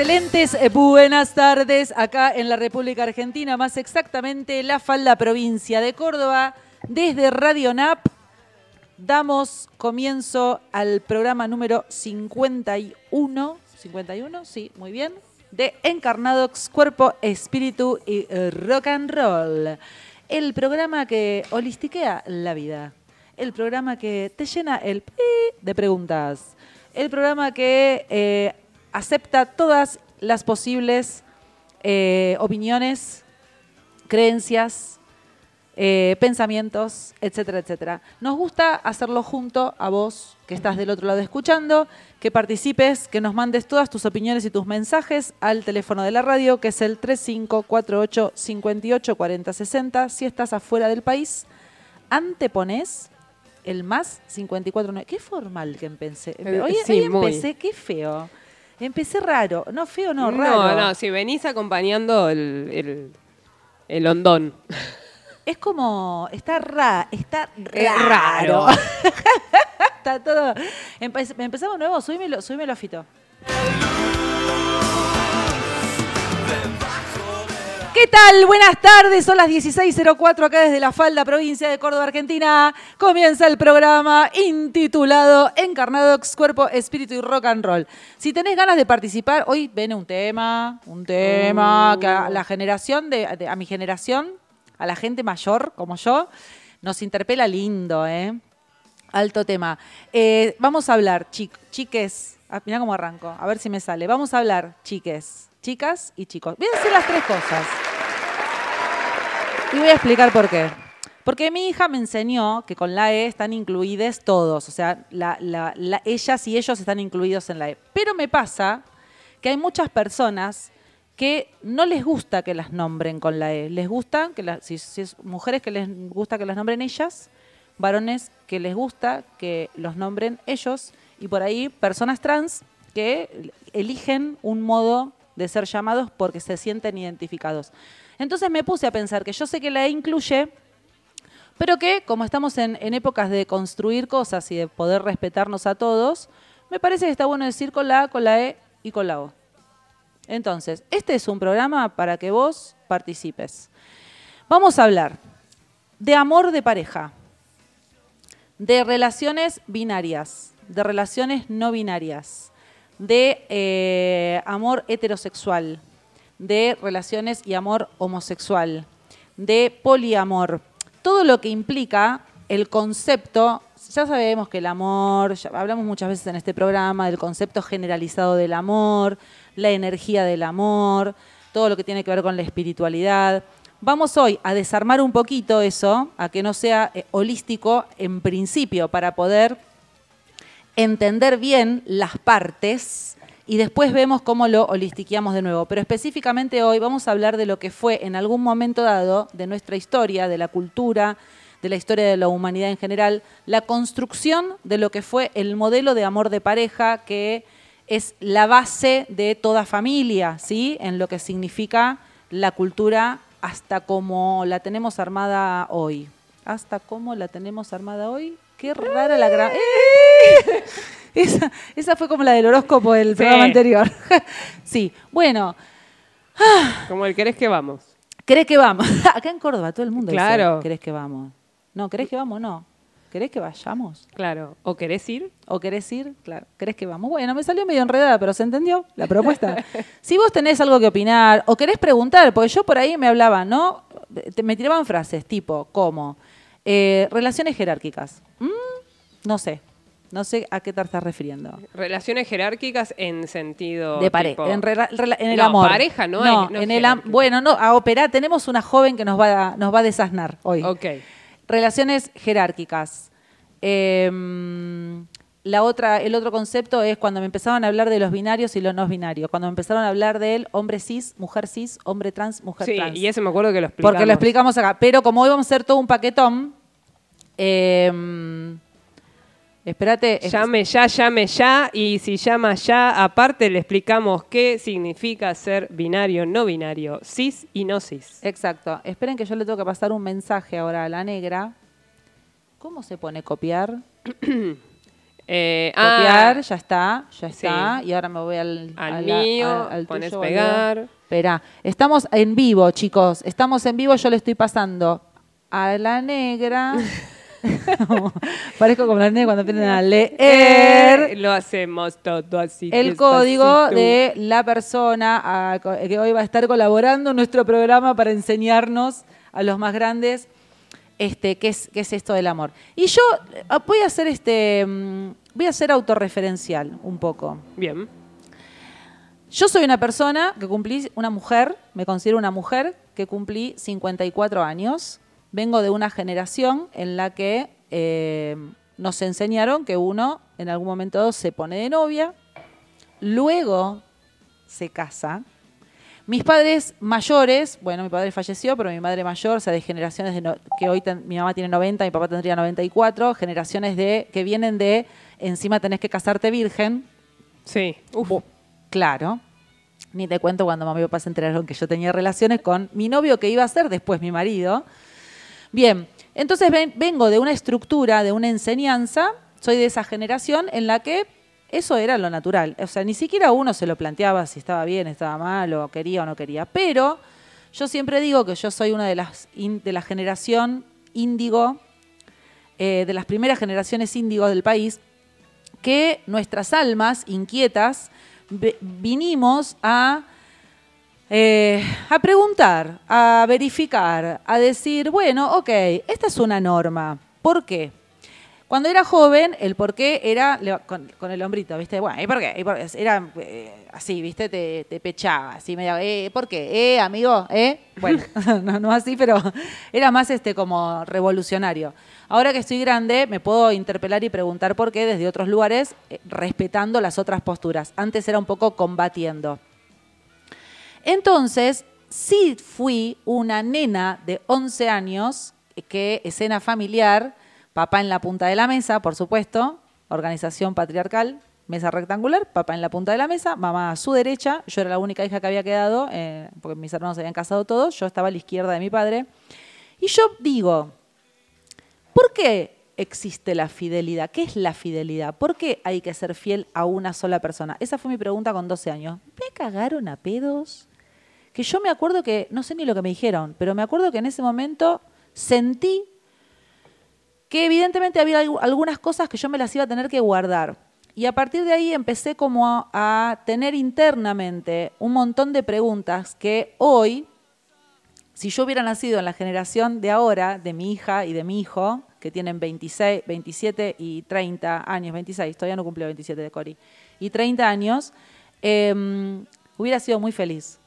excelentes eh, buenas tardes acá en la República Argentina, más exactamente la falda provincia de Córdoba. Desde Radio NAP damos comienzo al programa número 51. ¿51? Sí, muy bien. De Encarnadox, Cuerpo, Espíritu y eh, Rock and Roll. El programa que holistiquea la vida. El programa que te llena el pi de preguntas. El programa que eh, acepta todas las posibles eh, opiniones, creencias, eh, pensamientos, etcétera, etcétera. Nos gusta hacerlo junto a vos que estás del otro lado escuchando, que participes, que nos mandes todas tus opiniones y tus mensajes al teléfono de la radio, que es el 3548 58 40 60. Si estás afuera del país, antepones el más 54. Qué formal que empecé. Eh, Hoy, sí, hoy muy. empecé, qué feo. Empecé raro. No, feo, no, No, raro. no, si venís acompañando el, el, el hondón. Es como. Está ra, está Es raro. raro. está todo. Empe- empezamos nuevo, subímelo, subímelo a Fito. ¿Qué tal? Buenas tardes, son las 16.04 acá desde la falda provincia de Córdoba, Argentina. Comienza el programa intitulado Encarnadox, Cuerpo, Espíritu y Rock and Roll. Si tenés ganas de participar, hoy viene un tema, un tema que a la generación, de, de- a mi generación, a la gente mayor como yo, nos interpela lindo, ¿eh? Alto tema. Eh, vamos a hablar, chic- chiques. Ah, mirá cómo arranco. A ver si me sale. Vamos a hablar, chiques, chicas y chicos. Voy a decir las tres cosas. Y voy a explicar por qué. Porque mi hija me enseñó que con la E están incluidos todos. O sea, la- la- la- ellas y ellos están incluidos en la E. Pero me pasa que hay muchas personas que no les gusta que las nombren con la E. Les gusta, que la- si, si es mujeres que les gusta que las nombren ellas, varones que les gusta que los nombren ellos, y por ahí personas trans que eligen un modo de ser llamados porque se sienten identificados. Entonces me puse a pensar que yo sé que la E incluye, pero que como estamos en, épocas de construir cosas y de poder respetarnos a todos, me parece que está bueno decir con la A, con la E y con la O. Entonces, este es un programa para que vos participes. Vamos a hablar de amor de pareja, de relaciones binarias, de relaciones no binarias, de eh, amor heterosexual, de relaciones y amor homosexual, de poliamor, todo lo que implica el concepto, ya sabemos que el amor, ya hablamos muchas veces en este programa del concepto generalizado del amor, la energía del amor, todo lo que tiene que ver con la espiritualidad. Vamos hoy a desarmar un poquito eso, a que no sea eh, holístico en principio, para poder entender bien las partes y después vemos cómo lo holistiqueamos de nuevo. Pero específicamente hoy vamos a hablar de lo que fue en algún momento dado de nuestra historia, de la cultura, de la historia de la humanidad en general, la construcción de lo que fue el modelo de amor de pareja que es la base de toda familia, ¿sí? En lo que significa la cultura hasta como la tenemos armada hoy. Hasta como la tenemos armada hoy. Qué rara la gra... ¡Eh! Esa, esa fue como la del horóscopo del Sí. programa anterior. sí, bueno, Como el querés que vamos. ¿querés que vamos? Acá en Córdoba todo el mundo Claro. dice, ¿querés que vamos? No, ¿querés que vamos? No. ¿Querés que vayamos? Claro. ¿O querés ir? ¿O querés ir? Claro, ¿querés que vamos? Bueno, me salió medio enredada, pero se entendió la propuesta. si vos tenés algo que opinar o querés preguntar, porque yo por ahí me hablaba, ¿no? Te- Me tiraban frases tipo, como, eh, relaciones jerárquicas. Mm, no sé, no sé a qué te estás refiriendo. Relaciones jerárquicas en sentido. De pareja, en, el No, amor. pareja no en el. Bueno, no, a operar tenemos una joven que nos va a, nos va a desasnar hoy. Ok. Relaciones jerárquicas. Eh, la otra, el otro concepto es cuando me empezaron a hablar de los binarios y los no binarios. Cuando me empezaron a hablar del hombre cis, mujer cis, hombre trans, mujer Sí, trans. y ese me acuerdo que lo explicamos. Porque lo explicamos acá. Pero como hoy vamos a hacer todo un paquetón, eh, espérate. es- Llame ya, llame ya. Y si llama ya, aparte le explicamos qué significa ser binario, no binario, cis y no cis. Exacto. Esperen que yo le tengo que pasar un mensaje ahora a la negra. ¿Cómo se pone copiar? Eh, Copiar, ah, ya está, ya Sí. está. Y ahora me voy al, al mío, a- al pones tuyo, pegar. Espera, estamos en vivo, chicos. Estamos en vivo, yo le estoy pasando a la negra. Parezco como la cuando aprenden a leer. Eh, lo hacemos todo así. El despacito. código de la persona a- que hoy va a estar colaborando en nuestro programa para enseñarnos a los más grandes este, qué, es, qué es esto del amor. Y yo eh, voy a hacer este. mm, Voy a ser autorreferencial un poco. Bien. Yo soy una persona que cumplí, una mujer, me considero una mujer que cumplí 54 años. Vengo de una generación en la que eh, nos enseñaron que uno en algún momento se pone de novia, luego se casa. Mis padres mayores, bueno, mi padre falleció, pero mi madre mayor, o sea, de generaciones de no- que hoy ten- mi mamá tiene 90, mi papá tendría 94, generaciones de que vienen de encima tenés que casarte virgen, Sí. Uf. Claro. Ni te cuento cuando mamá y papá se enteraron que yo tenía relaciones con mi novio que iba a ser después mi marido. Bien, entonces ven- vengo de una estructura, de una enseñanza, soy de esa generación en la que eso era lo natural. O sea, ni siquiera uno se lo planteaba si estaba bien, estaba mal, o quería o no quería. Pero yo siempre digo que yo soy una de las de la generación índigo, eh, de las primeras generaciones índigo del país, que nuestras almas inquietas vinimos a, eh, a preguntar, a verificar, a decir, bueno, ok, esta es una norma. ¿Por qué? Cuando era joven, el por qué era con, con el hombrito, ¿viste? Bueno, ¿y por qué? Era eh, así, ¿viste? Te, pechaba, así medio, eh, ¿por qué? ¿Eh, amigo? ¿Eh? Bueno, no, no así, pero era más este como revolucionario. Ahora que estoy grande, me puedo interpelar y preguntar por qué desde otros lugares, eh, respetando las otras posturas. Antes era un poco combatiendo. Entonces, sí fui una nena de 11 años, que escena familiar, papá en la punta de la mesa, por supuesto, organización patriarcal, mesa rectangular, papá en la punta de la mesa, mamá a su derecha, yo era la única hija que había quedado, eh, porque mis hermanos se habían casado todos, yo estaba a la izquierda de mi padre. Y yo digo, ¿por qué existe la fidelidad? ¿Qué es la fidelidad? ¿Por qué hay que ser fiel a una sola persona? Esa fue mi pregunta con 12 años. ¿Me cagaron a pedos? Que yo me acuerdo que, no sé ni lo que me dijeron, pero me acuerdo que en ese momento sentí que evidentemente había algu- algunas cosas que yo me las iba a tener que guardar. Y a partir de ahí empecé como a, tener internamente un montón de preguntas que hoy, si yo hubiera nacido en la generación de ahora, de mi hija y de mi hijo, que tienen 26, 27 y 30 años, 26, todavía no cumplió 27 de Cori, y 30 años, eh, hubiera sido muy feliz.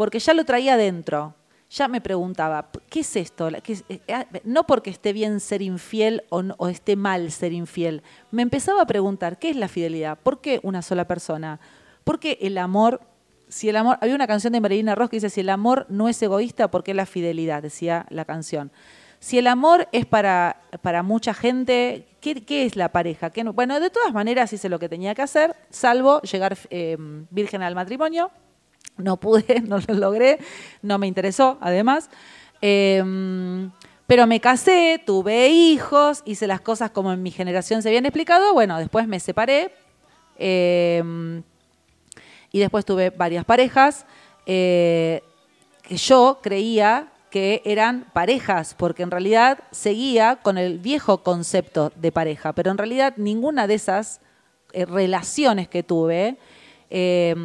Porque ya lo traía dentro. Ya me preguntaba, ¿qué es esto? Eh, ah, no porque esté bien ser infiel o, no- o esté mal ser infiel. Me empezaba a preguntar, ¿qué es la fidelidad? ¿Por qué una sola persona? ¿Por qué el amor si el amor, había una canción de Marilina Ross que dice, si el amor no es egoísta, ¿por qué la fidelidad? Decía la canción. Si el amor es para, para mucha gente, ¿qué, qué es la pareja? ¿Qué no? Bueno, de todas maneras hice lo que tenía que hacer, salvo llegar eh, virgen al matrimonio. No pude, no lo logré, no me interesó, además. Eh, pero me casé, tuve hijos, hice las cosas como en mi generación se habían explicado. Bueno, después me separé. eh, y después tuve varias parejas eh, que yo creía que eran parejas, porque en realidad seguía con el viejo concepto de pareja, pero en realidad ninguna de esas eh, relaciones que tuve eh,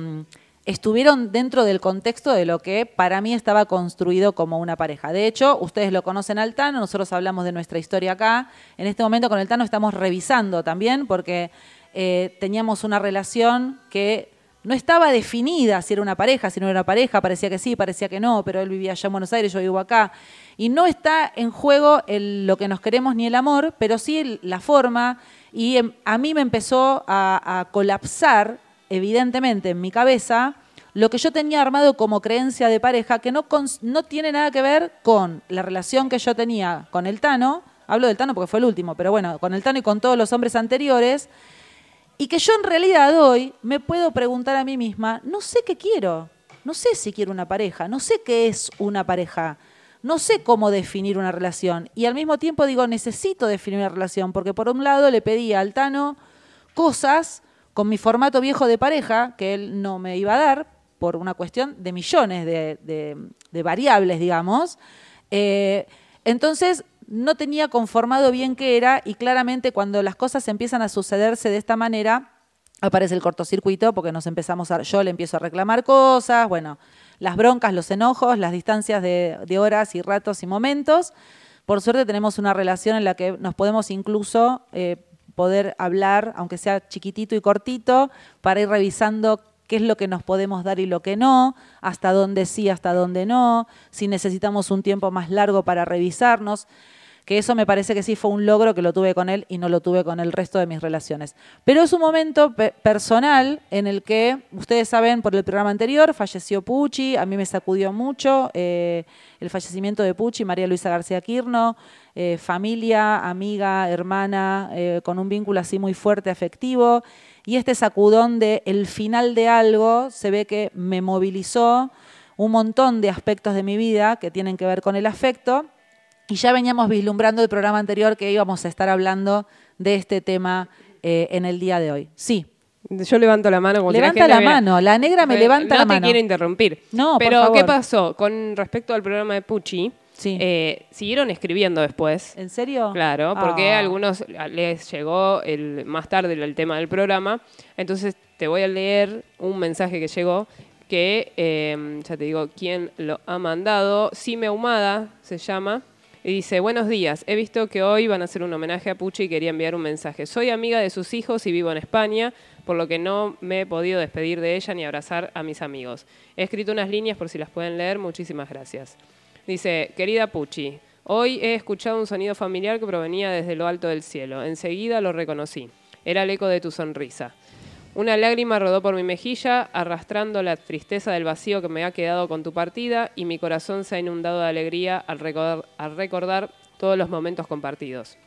estuvieron dentro del contexto de lo que para mí estaba construido como una pareja. De hecho, ustedes lo conocen al Tano, nosotros hablamos de nuestra historia acá. En este momento con el Tano estamos revisando también, porque eh, teníamos una relación que no estaba definida si era una pareja, si no era una pareja, parecía que sí, parecía que no, pero él vivía allá en Buenos Aires, yo vivo acá. Y no está en juego el- lo que nos queremos ni el amor, pero sí la forma. Y em, a mí me empezó a colapsar, evidentemente, en mi cabeza, lo que yo tenía armado como creencia de pareja, que no, no tiene nada que ver con la relación que yo tenía con el Tano. Hablo del Tano porque fue el último, pero bueno, con el Tano y con todos los hombres anteriores. Y que yo en realidad hoy me puedo preguntar a mí misma, no sé qué quiero, no sé si quiero una pareja, no sé qué es una pareja, no sé cómo definir una relación. Y al mismo tiempo digo, necesito definir una relación, porque por un lado le pedí al Tano cosas con mi formato viejo de pareja, que él no me iba a dar por una cuestión de millones de, variables, digamos. Eh, entonces, no tenía conformado bien qué era y claramente cuando las cosas empiezan a sucederse de esta manera, aparece el cortocircuito porque nos empezamos a, yo le empiezo a reclamar cosas, bueno, las broncas, los enojos, las distancias de, de horas y ratos y momentos. Por suerte tenemos una relación en la que nos podemos incluso eh, poder hablar, aunque sea chiquitito y cortito, para ir revisando qué es lo que nos podemos dar y lo que no, hasta dónde sí, hasta dónde no, si necesitamos un tiempo más largo para revisarnos que eso me parece que sí fue un logro que lo tuve con él y no lo tuve con el resto de mis relaciones. Pero es un momento pe- personal en el que, ustedes saben, por el programa anterior, falleció Pucci, a mí me sacudió mucho eh, el fallecimiento de Pucci, María Luisa García Quirno, eh, familia, amiga, hermana, eh, con un vínculo así muy fuerte, afectivo, y este sacudón de el final de algo se ve que me movilizó un montón de aspectos de mi vida que tienen que ver con el afecto y ya veníamos vislumbrando el programa anterior que íbamos a estar hablando de este tema eh, en el día de hoy. Sí. Yo levanto la mano como si Levanta gente la viera- mano, la negra me Eh, levanta no la te mano. quiero interrumpir. No, por Pero, favor. ¿qué pasó? Con respecto al programa de Pucci, Sí. eh, siguieron escribiendo después. ¿En serio? Claro, porque Ah. a algunos les llegó el, más tarde el tema del programa. Entonces te voy a leer un mensaje que llegó que, eh, ya te digo, quién lo ha mandado. Sime Humada se llama. Y dice, buenos días, he visto que hoy van a hacer un homenaje a Pucci y quería enviar un mensaje. Soy amiga de sus hijos y vivo en España, por lo que no me he podido despedir de ella ni abrazar a mis amigos. He escrito unas líneas por si las pueden leer, muchísimas gracias. Dice, querida Pucci, hoy he escuchado un sonido familiar que provenía desde lo alto del cielo. Enseguida lo reconocí. Era el eco de tu sonrisa. Una lágrima rodó por mi mejilla, arrastrando la tristeza del vacío que me ha quedado con tu partida, y mi corazón se ha inundado de alegría al recordar, todos los momentos compartidos.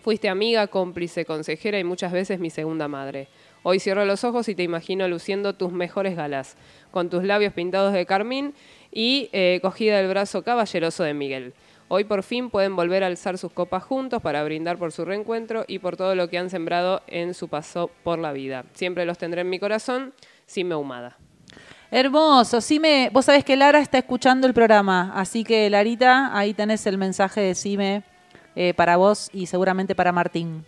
Fuiste amiga, cómplice, consejera y muchas veces mi segunda madre. Hoy cierro los ojos y te imagino luciendo tus mejores galas, con tus labios pintados de carmín y eh, cogida del brazo caballeroso de Miguel. Hoy por fin pueden volver a alzar sus copas juntos para brindar por su reencuentro y por todo lo que han sembrado en su paso por la vida. Siempre los tendré en mi corazón, sin me humada. Hermoso. Sime, vos sabés que Lara está escuchando el programa, así que Larita, ahí tenés el mensaje de Sime eh, para vos y seguramente para Martín.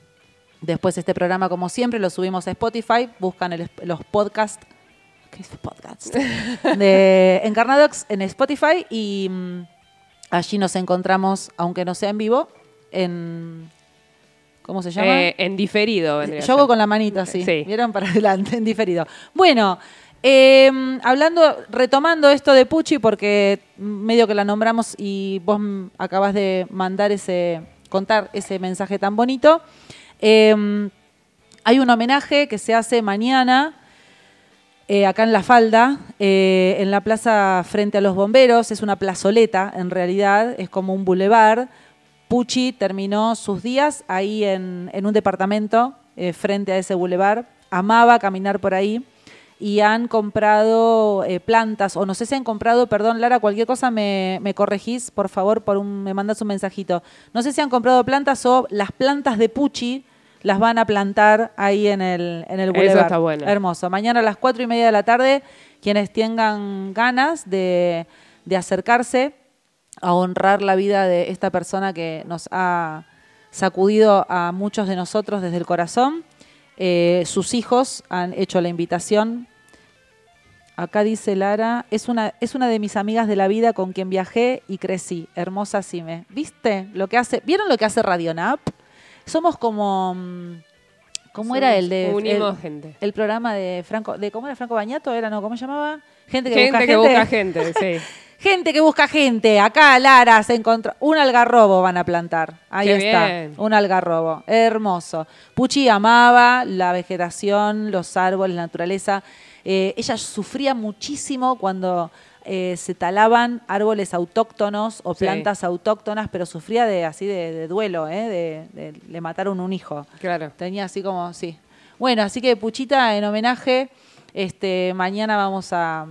Después este programa, como siempre, lo subimos a Spotify, buscan el- los podcasts. ¿Qué es podcast? De Encarnadox en Spotify y mm, allí nos encontramos, aunque no sea en vivo, en... ¿Cómo se llama? Eh, en diferido Yo hago con la manita así. Sí. ¿Vieron? Para adelante, en diferido. Bueno, eh, hablando, retomando esto de Pucci, porque medio que la nombramos y vos acabas de mandar ese, contar ese mensaje tan bonito. eh, hay un homenaje que se hace mañana. Eh, acá en La Falda, eh, en la plaza frente a los bomberos, es una plazoleta en realidad, es como un bulevar. Pucci terminó sus días ahí en, un departamento eh, frente a ese bulevar. Amaba caminar por ahí y han comprado plantas, o no sé si han comprado, perdón Lara, cualquier cosa me, me corregís, por favor, por un, me mandas un mensajito. No sé si han comprado plantas o las plantas de Pucci las van a plantar ahí en el, en el Eso bulevar. está bueno. Hermoso. Mañana a las cuatro y media de la tarde, quienes tengan ganas de, de acercarse a honrar la vida de esta persona que nos ha sacudido a muchos de nosotros desde el corazón. Eh, sus hijos han hecho la invitación. Acá dice Lara, es una, es una de mis amigas de la vida con quien viajé y crecí. Hermosa Sime. ¿Viste lo que hace? ¿Vieron lo que hace Radionap? Somos como. mm, ¿Cómo era el de. Unimos el- gente. el programa de Franco, de ¿cómo era Franco Bañato? Era, no, ¿cómo se llamaba? Gente que Gente busca que gente. busca gente, sí. Gente que busca gente. Acá Lara se encontró. Un algarrobo van a plantar. Ahí Qué está. bien. Un algarrobo. Hermoso. Puchi amaba la vegetación, los árboles, la naturaleza. Eh, ella sufría muchísimo cuando eh, se talaban árboles autóctonos o Sí. plantas autóctonas, pero sufría de así de, de duelo, ¿eh? de, de- le mataron un hijo. Claro. Tenía así como, sí. Bueno, así que Puchita, en homenaje, este, mañana vamos a,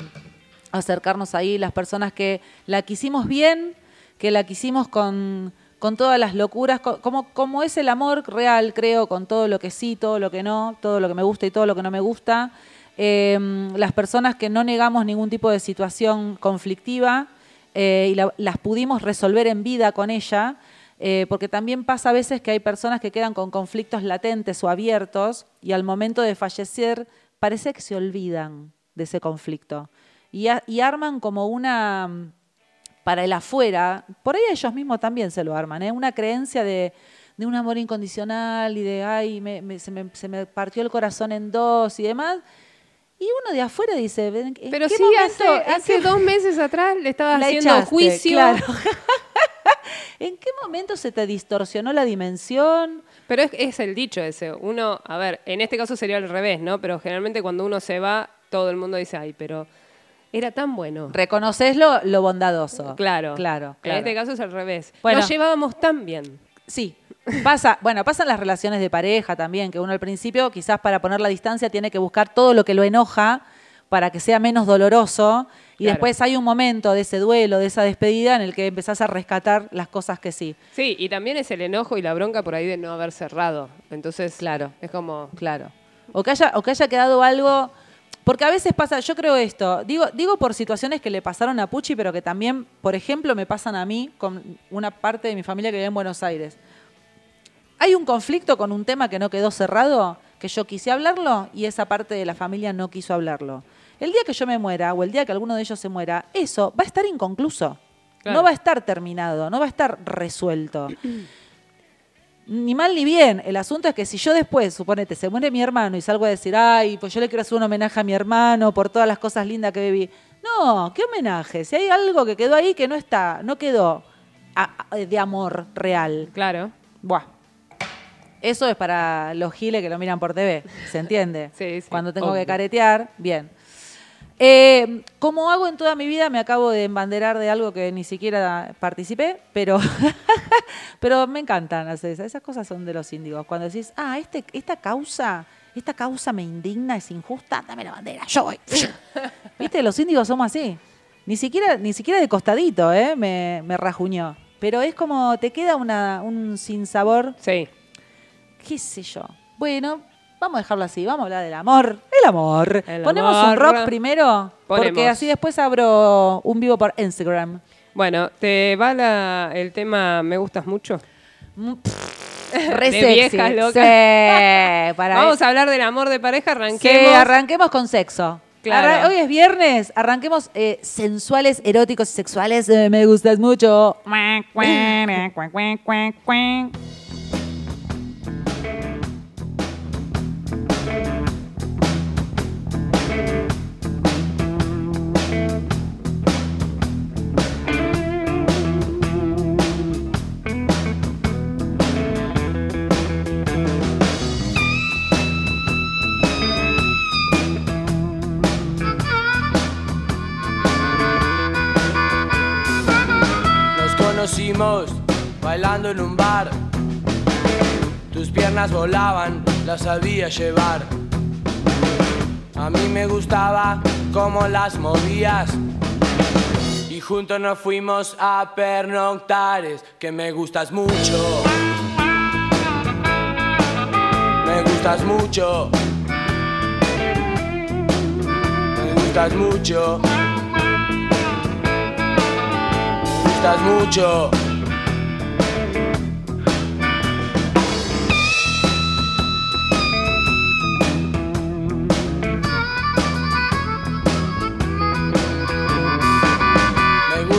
acercarnos ahí las personas que la quisimos bien, que la quisimos con, con todas las locuras, co- como, como es el amor real, creo, con todo lo que sí, todo lo que no, todo lo que me gusta y todo lo que no me gusta. Eh, las personas que no negamos ningún tipo de situación conflictiva eh, y la- las pudimos resolver en vida con ella, eh, porque también pasa a veces que hay personas que quedan con conflictos latentes o abiertos y al momento de fallecer parece que se olvidan de ese conflicto y, arman como una, para el afuera, por ahí ellos mismos también se lo arman, ¿eh? una creencia de, de un amor incondicional y de, ay, me, se me partió el corazón en dos y demás. Y uno de afuera dice, "¿En qué Pero sí, momento- hace, en hace qué dos meses atrás le estaba haciendo echaste, juicio. claro. ¿En qué momento se te distorsionó la dimensión? Pero es, es el dicho ese. Uno, a ver, en este caso sería al revés, ¿no? Pero generalmente cuando uno se va, todo el mundo dice, ay, pero era tan bueno. Reconoces lo, lo bondadoso. Claro. Claro, En este caso es al revés. Bueno. Nos llevábamos tan bien. Sí. Pasa, bueno, pasan las relaciones de pareja también, que uno al principio, quizás para poner la distancia, tiene que buscar todo lo que lo enoja para que sea menos doloroso. Y Claro. después hay un momento de ese duelo, de esa despedida, en el que empezás a rescatar las cosas que sí. Sí, y también es el enojo y la bronca por ahí de no haber cerrado. Entonces, Claro. es como, Claro. O que haya, o que haya quedado algo. Porque a veces pasa, yo creo esto, digo, digo por situaciones que le pasaron a Pucci, pero que también, por ejemplo, me pasan a mí con una parte de mi familia que vive en Buenos Aires. Hay un conflicto con un tema que no quedó cerrado, que yo quise hablarlo y esa parte de la familia no quiso hablarlo. El día que yo me muera o el día que alguno de ellos se muera, eso va a estar inconcluso. Claro. No va a estar terminado, no va a estar resuelto. Ni mal ni bien. El asunto es que si yo después, suponete, se muere mi hermano y salgo a decir, ay, pues yo le quiero hacer un homenaje a mi hermano por todas las cosas lindas que viví. No, ¿qué homenaje? Si hay algo que quedó ahí que no está, no quedó a- a- de amor real. claro. Buah. Eso es para los giles que lo miran por TV, ¿se entiende? Sí, sí, Cuando tengo que caretear, bien. Eh, como hago en toda mi vida, me acabo de embanderar de algo que ni siquiera participé, pero, pero me encantan hacer esas. Esas cosas son de los índigos. Cuando decís, ah, este, esta causa, esta causa me indigna, es injusta, dame la bandera, yo voy. ¿Viste? Los índigos somos así. Ni siquiera, ni siquiera de costadito, ¿eh? Me, me rajuñó. Pero es como, te queda una, un sinsabor Sí. Qué sé yo. Bueno, vamos a dejarlo así, vamos a hablar del amor. El amor. El ¿Ponemos amor. un rock primero? Porque Ponemos. así después abro un vivo por Instagram. Bueno, ¿te va la- el tema Me gustas mucho? Mm, Re De sexy. viejas locas. Sí, para Vamos a hablar del amor de pareja, Sí, arranquemos. arranquemos con sexo. Claro. Hoy es viernes, arranquemos eh, sensuales, eróticos y sexuales. eh, me gustas mucho. bailando en un bar. Tus piernas volaban, las sabía llevar. A mí me gustaba cómo las movías. Y juntos nos fuimos a pernoctares, que me gustas mucho. Me gustas mucho. Me gustas mucho. Me gustas mucho.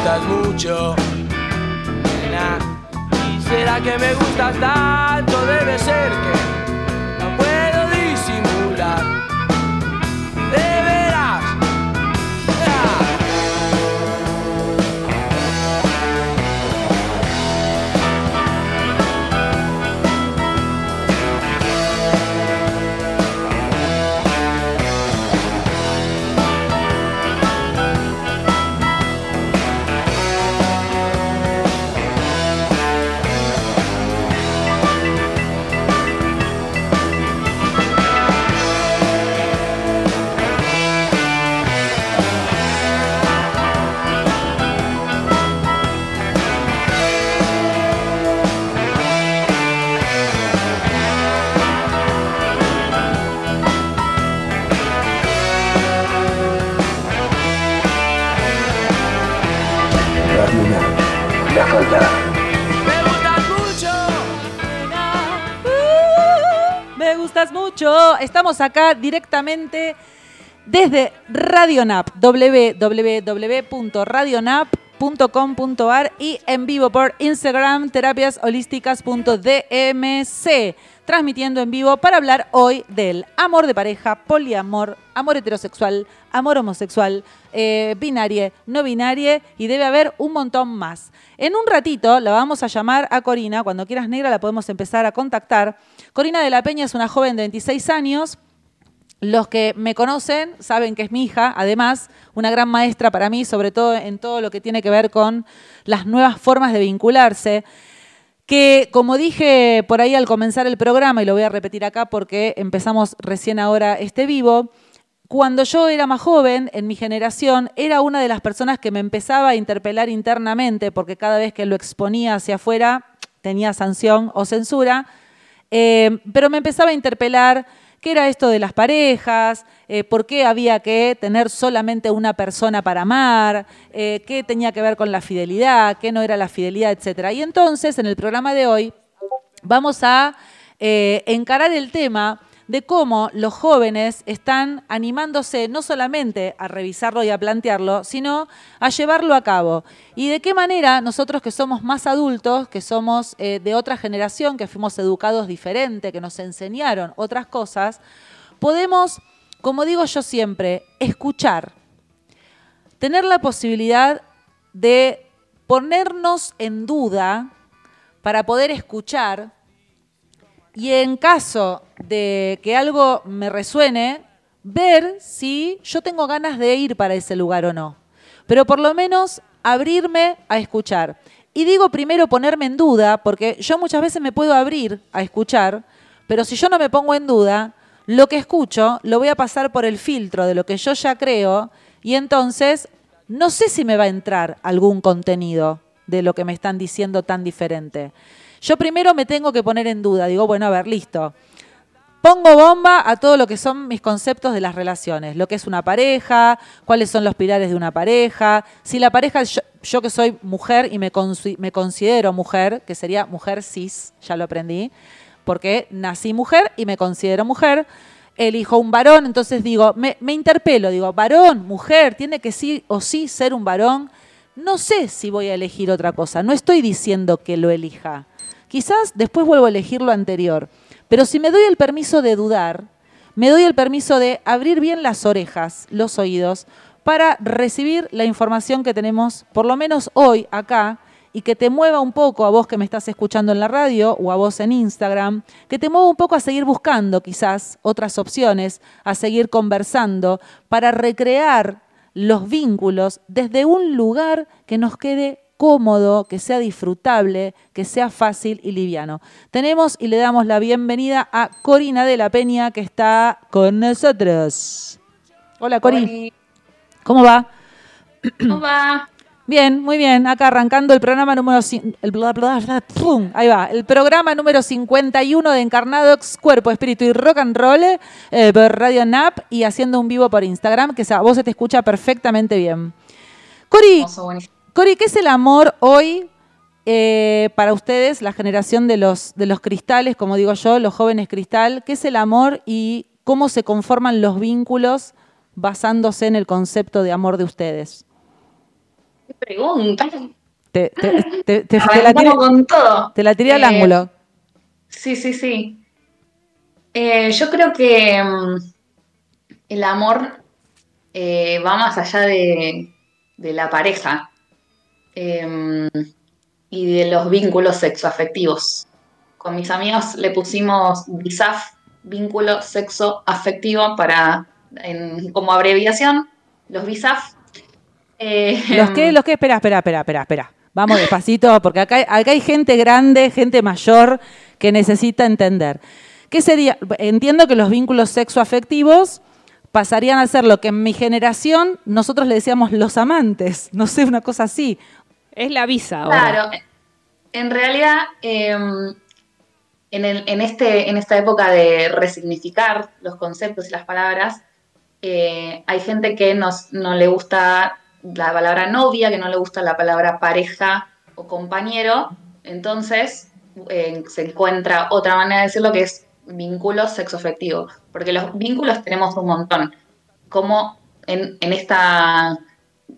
Me gustas mucho. Nena. ¿Y será que me gustas tanto? Debe ser que Acá directamente desde Radionap, www.radionap.com.ar y en vivo por Instagram, terapiasholísticas.dmc, transmitiendo en vivo para hablar hoy del amor de pareja, poliamor, amor heterosexual, amor homosexual, eh, binarie, no binarie y debe haber un montón más. En un ratito la vamos a llamar a Corina, cuando quieras negra la podemos empezar a contactar. Corina de la Peña es una joven de 26 años. Los que me conocen saben que es mi hija, además, una gran maestra para mí, sobre todo en todo lo que tiene que ver con las nuevas formas de vincularse, que como dije por ahí al comenzar el programa, y lo voy a repetir acá porque empezamos recién ahora este vivo, cuando yo era más joven, en mi generación, era una de las personas que me empezaba a interpelar internamente, porque cada vez que lo exponía hacia afuera tenía sanción o censura, eh, pero me empezaba a interpelar qué era esto de las parejas, eh, por qué había que tener solamente una persona para amar, eh, qué tenía que ver con la fidelidad, qué no era la fidelidad, etc. Y entonces, en el programa de hoy, vamos a encarar el tema de cómo los jóvenes están animándose no solamente a revisarlo y a plantearlo, sino a llevarlo a cabo. Y de qué manera nosotros que somos más adultos, que somos eh, de otra generación, que fuimos educados diferente, que nos enseñaron otras cosas, podemos, como digo yo siempre, escuchar, tener la posibilidad de ponernos en duda para poder escuchar y en caso de que algo me resuene, ver si yo tengo ganas de ir para ese lugar o no. Pero por lo menos abrirme a escuchar. Y digo primero ponerme en duda, porque yo muchas veces me puedo abrir a escuchar, pero si yo no me pongo en duda, lo que escucho lo voy a pasar por el filtro de lo que yo ya creo y entonces no sé si me va a entrar algún contenido de lo que me están diciendo tan diferente. Yo primero me tengo que poner en duda, digo, bueno, a ver, listo. Pongo bomba a todo lo que son mis conceptos de las relaciones, lo que es una pareja, cuáles son los pilares de una pareja, si la pareja, yo, que soy mujer y me, me considero mujer, que sería mujer cis, ya lo aprendí, porque nací mujer y me considero mujer, elijo un varón, entonces digo, me, me, interpelo, digo, varón, mujer, tiene que sí o sí ser un varón. No sé si voy a elegir otra cosa, no estoy diciendo que lo elija. Quizás después vuelvo a elegir lo anterior. Pero si me doy el permiso de dudar, me doy el permiso de abrir bien las orejas, los oídos, para recibir la información que tenemos, por lo menos hoy acá, y que te mueva un poco a vos que me estás escuchando en la radio o a vos en Instagram, que te mueva un poco a seguir buscando quizás otras opciones, a seguir conversando, para recrear los vínculos desde un lugar que nos quede cómodo, que sea disfrutable, que sea fácil y liviano. Tenemos y le damos la bienvenida a Corina de la Peña que está con nosotros. Hola Cori. ¿Cómo va? ¿Cómo va? Bien, muy bien. Acá arrancando el programa número el ahí va, el programa número 51 de Encarnadox Cuerpo, Espíritu y Rock and Roll eh, por Radio Nap y haciendo un vivo por Instagram que a vos se te escucha perfectamente bien. Cori, Cori, ¿qué es el amor hoy eh, para ustedes, la generación de los, de los cristales, como digo yo, los jóvenes cristal? ¿Qué es el amor y cómo se conforman los vínculos basándose en el concepto de amor de ustedes? ¿Qué pregunta? Te, la tiré, con todo. Te la tiré al eh, ángulo. Sí, sí, sí. Eh, yo creo que mm, el amor va más allá de, de la pareja. Em, y de los vínculos sexoafectivos. Con mis amigos le pusimos BISAF, vínculo sexo afectivo, para, como abreviación, los BISAF. Em, ¿Los qué? ¿Los qué? Espera, espera, espera, espera, espera. Vamos despacito, porque acá, acá hay gente grande, gente mayor que necesita entender. ¿Qué sería? Entiendo que los vínculos sexoafectivos pasarían a ser lo que en mi generación nosotros le decíamos los amantes, no sé, una cosa así, es la visa ahora. Claro, en realidad, em, en, este, en esta época de resignificar los conceptos y las palabras, eh, hay gente que nos, no le gusta la palabra novia, que no le gusta la palabra pareja o compañero, entonces eh, se encuentra otra manera de decirlo que es vínculos sexoafectivos, porque los vínculos tenemos un montón. Como en, en esta,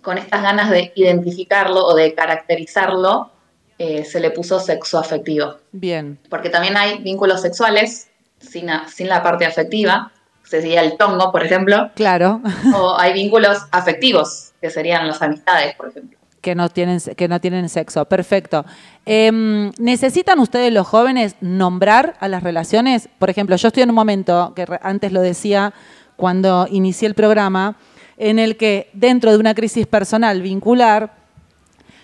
con estas ganas de identificarlo o de caracterizarlo, eh, se le puso sexoafectivo. Bien. Porque también hay vínculos sexuales sin, a- sin la parte afectiva, sería el tongo, por ejemplo, Claro. o hay vínculos afectivos, que serían las amistades, por ejemplo. que no tienen, que no tienen sexo. Perfecto. Em, ¿Necesitan ustedes los jóvenes nombrar a las relaciones? Por ejemplo, yo estoy en un momento, que antes lo decía cuando inicié el programa, en el que dentro de una crisis personal vincular,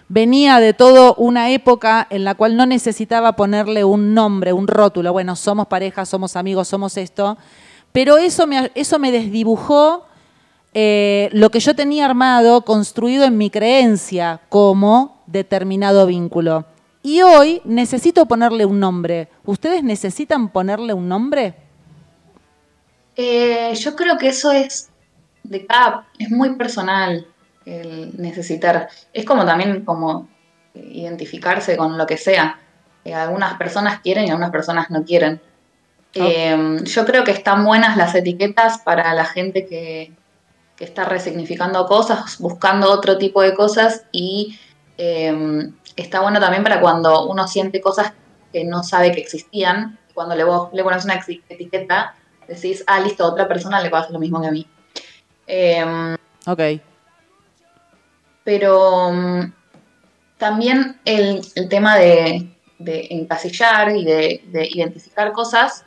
venía de todo una época en la cual no necesitaba ponerle un nombre, un rótulo, bueno, somos pareja, somos amigos, somos esto, pero eso me, eso me desdibujó eh, lo que yo tenía armado, construido en mi creencia como determinado vínculo. Y hoy necesito ponerle un nombre. ¿Ustedes necesitan ponerle un nombre? Eh, yo creo que eso es de cada, es muy personal el necesitar. Es como también como eh, identificarse con lo que sea. Algunas personas quieren y algunas personas no quieren. Eh, yo creo que están buenas las etiquetas para la gente que, que está resignificando cosas, buscando otro tipo de cosas y eh, está bueno también para cuando uno siente cosas que no sabe que existían. Cuando le, vos le pones una etiqueta, decís, ah, listo, a otra persona le pasa lo mismo que a mí. Eh, Ok. pero mm, también el, el tema de, de encasillar y de, de identificar cosas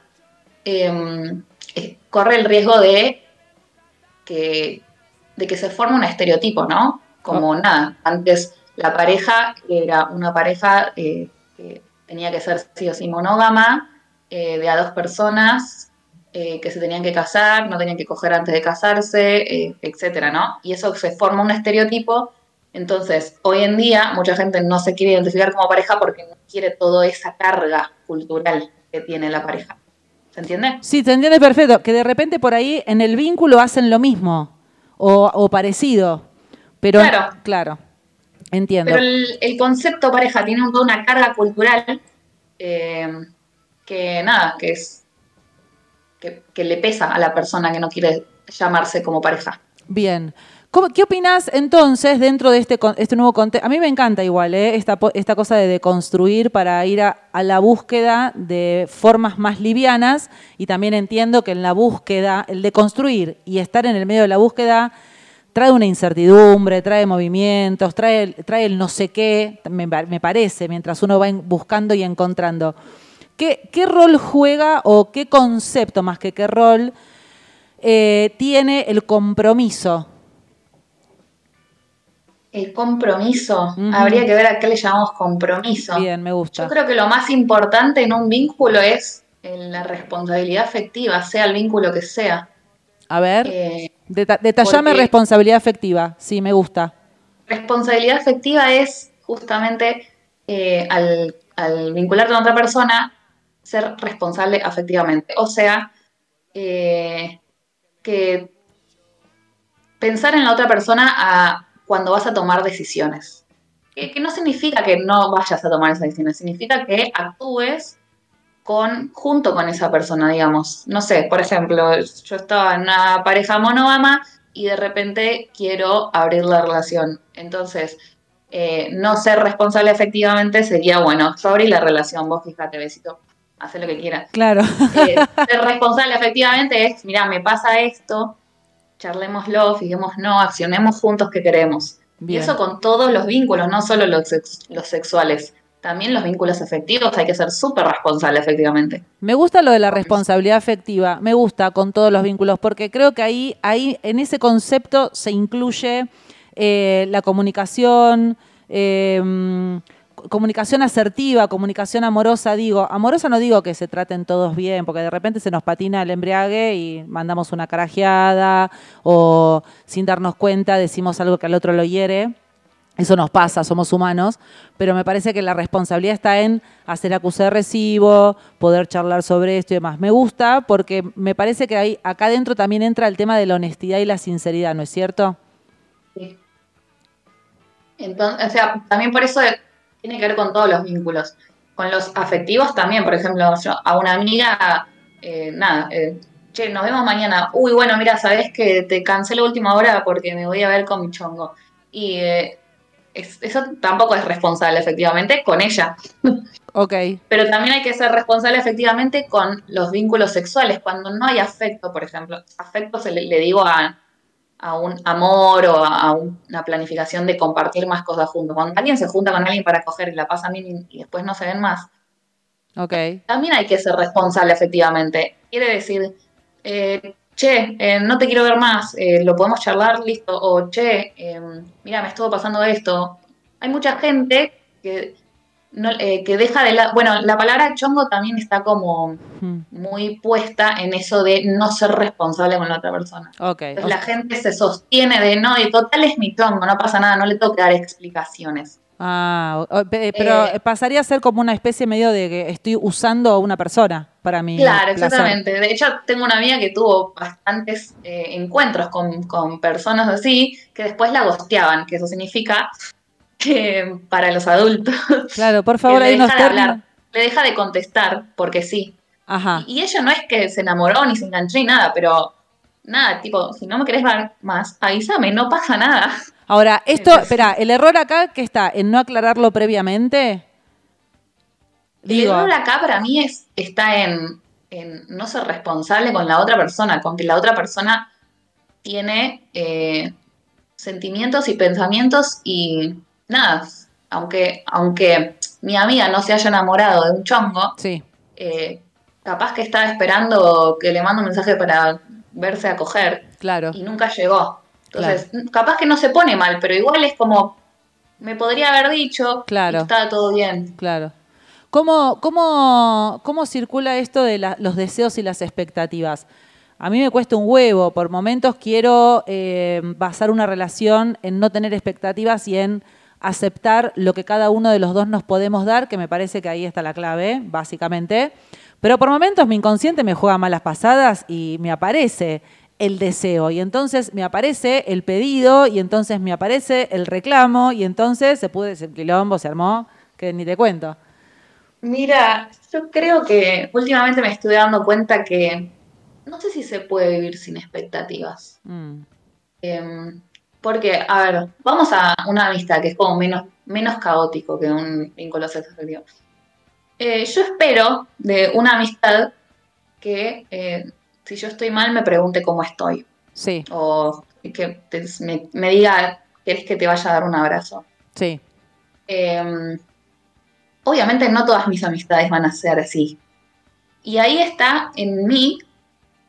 eh, eh, corre el riesgo de que, de que se forme un estereotipo, ¿no? Como nada, antes la pareja era una pareja eh, que tenía que ser sí o sí monógama, eh, de a dos personas, eh, que se tenían que casar, no tenían que coger antes de casarse, etcétera, ¿no? Y eso se forma un estereotipo. Entonces, hoy en día, mucha gente no se quiere identificar como pareja porque no quiere toda esa carga cultural que tiene la pareja. ¿Se entiende? Sí, te entiendes perfecto. Que de repente por ahí en el vínculo hacen lo mismo o, o parecido. Pero, Claro. claro. Entiendo. Pero el, el concepto pareja tiene un- toda una carga cultural eh, que nada, que es que, que le pesa a la persona que no quiere llamarse como pareja. Bien. ¿Cómo- ¿Qué opinas entonces dentro de este, este nuevo contexto? A mí me encanta igual ¿eh? esta, cosa de deconstruir para ir a, la búsqueda de formas más livianas y también entiendo que en la búsqueda, el de construir y estar en el medio de la búsqueda trae una incertidumbre, trae movimientos, trae, el- no sé qué, me, pa- me parece, mientras uno va buscando y encontrando. ¿Qué, qué rol juega o qué concepto más que qué rol eh, tiene el compromiso? El compromiso, habría que ver a qué le llamamos compromiso. Bien, me gusta. Yo creo que lo más importante en un vínculo es eh, la responsabilidad afectiva, sea el vínculo que sea. A ver, Eh, deta- detallame responsabilidad afectiva. Sí, me gusta. responsabilidad afectiva es justamente eh, al, al vincularte con otra persona, ser responsable afectivamente. O sea, eh, que pensar en la otra persona a- cuando vas a tomar decisiones. Que, que no significa que no vayas a tomar esas decisiones, significa que actúes con, junto con esa persona, digamos. No sé, por ejemplo, yo estaba en una pareja monógama y de repente quiero abrir la relación. Entonces, eh, no ser responsable efectivamente sería, bueno, yo abrí la relación, vos fíjate, besito, haz lo que quieras. Claro. Eh, ser responsable efectivamente es, mira, me pasa esto, charlémoslo, fijémonos, accionemos juntos que queremos. Bien. Y eso con todos los vínculos, no solo los, sex- los sexuales. También los vínculos afectivos hay que ser súper responsable efectivamente. Me gusta lo de la responsabilidad afectiva, me gusta con todos los vínculos, porque creo que ahí, ahí en ese concepto se incluye eh, la comunicación, eh, comunicación asertiva, comunicación amorosa, digo, amorosa no digo que se traten todos bien, porque de repente se nos patina el embriague y mandamos una carajeada o sin darnos cuenta decimos algo que al otro lo hiere. Eso nos pasa, somos humanos, pero me parece que la responsabilidad está en hacer acuse de recibo, poder charlar sobre esto y demás. Me gusta porque me parece que ahí, acá adentro también entra el tema de la honestidad y la sinceridad, ¿no es cierto? Sí. Entonces, o sea, también por eso tiene que ver con todos los vínculos. Con los afectivos también, por ejemplo, yo a una amiga eh, nada, eh, che, nos vemos mañana. Uy, bueno, mira, sabes que te cancelo última hora porque me voy a ver con mi chongo. Y eh, es- eso tampoco es responsable, efectivamente, con ella. Ok. Pero también hay que ser responsable, efectivamente, con los vínculos sexuales. Cuando no hay afecto, por ejemplo, afecto se le, le digo a, a un amor o a, a un- una planificación de compartir más cosas juntos. Cuando alguien se junta con alguien para coger y la pasa bien y, y después no se ven más, Ok. también hay que ser responsable, efectivamente. Quiere decir, eh, che, eh, no te quiero ver más, eh, lo podemos charlar, listo. O che, mira, me estuvo pasando esto. Hay mucha gente que, no, eh, que deja de lado. Bueno, la palabra chongo también está como Hmm. muy puesta en eso de no ser responsable con la otra persona. Ok. Entonces la gente se sostiene de no, y total es mi chongo, no pasa nada, no le tengo que dar explicaciones. Ah, pe- pero Eh, pasaría a ser como una especie medio de que estoy usando a una persona para mi Claro, placer. exactamente. De hecho, tengo una amiga que tuvo bastantes eh, encuentros con, con personas así que después la gosteaban, que eso significa que para los adultos Claro, por favor, unos deja de hablar, le deja de contestar porque sí. Ajá. Y, ella no es que se enamoró ni se enganchó ni nada, pero nada, tipo, si no me querés ver más, avísame, no pasa nada. Ahora, esto, espera, el error acá que está en no aclararlo previamente. El error acá para mí es, está en, en no ser responsable con la otra persona, con que la otra persona tiene eh, sentimientos y pensamientos y nada, aunque, aunque mi amiga no se haya enamorado de un chongo, Sí, eh, capaz que estaba esperando que le mande un mensaje para verse a coger claro. y nunca llegó. Entonces, capaz que no se pone mal, pero igual es como, me podría haber dicho Claro. y estaba todo bien. Claro. ¿Cómo, cómo, cómo circula esto de la- los deseos y las expectativas? A mí me cuesta un huevo. Por momentos quiero eh, basar una relación en no tener expectativas y en aceptar lo que cada uno de los dos nos podemos dar, que me parece que ahí está la clave, básicamente. Pero por momentos mi inconsciente me juega malas pasadas y me aparece el deseo. Y entonces me aparece el pedido y entonces me aparece el reclamo y entonces se puede, ese quilombo se armó, que ni te cuento. Mira, yo creo que últimamente me estoy dando cuenta que no sé si se puede vivir sin expectativas. Mm, Em, porque, a ver, vamos a una amistad que es como menos, menos caótico que un vínculo sexoafectivo. Eh, yo espero de una amistad que eh, si yo estoy mal me pregunte cómo estoy. Sí, O que te- me, me diga, ¿querés que te vaya a dar un abrazo? sí, Eh, obviamente no todas mis amistades van a ser así. Y ahí está en mí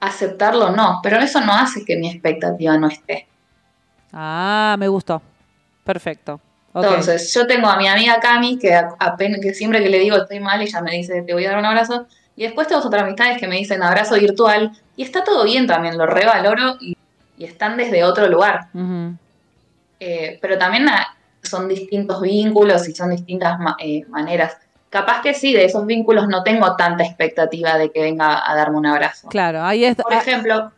aceptarlo o no, pero eso no hace que mi expectativa no esté. Ah, me gustó. Perfecto. Entonces, yo tengo a mi amiga Cami, que, apenas, que siempre que le digo estoy mal, ella me dice te voy a dar un abrazo. Y después tengo otras amistades que me dicen abrazo virtual. Y está todo bien también, lo revaloro y, y están desde otro lugar. Eh, pero también ah, son distintos vínculos y son distintas ma- eh, maneras. Capaz que sí, de esos vínculos no tengo tanta expectativa de que venga a darme un abrazo. Claro, ahí está. Por ejemplo,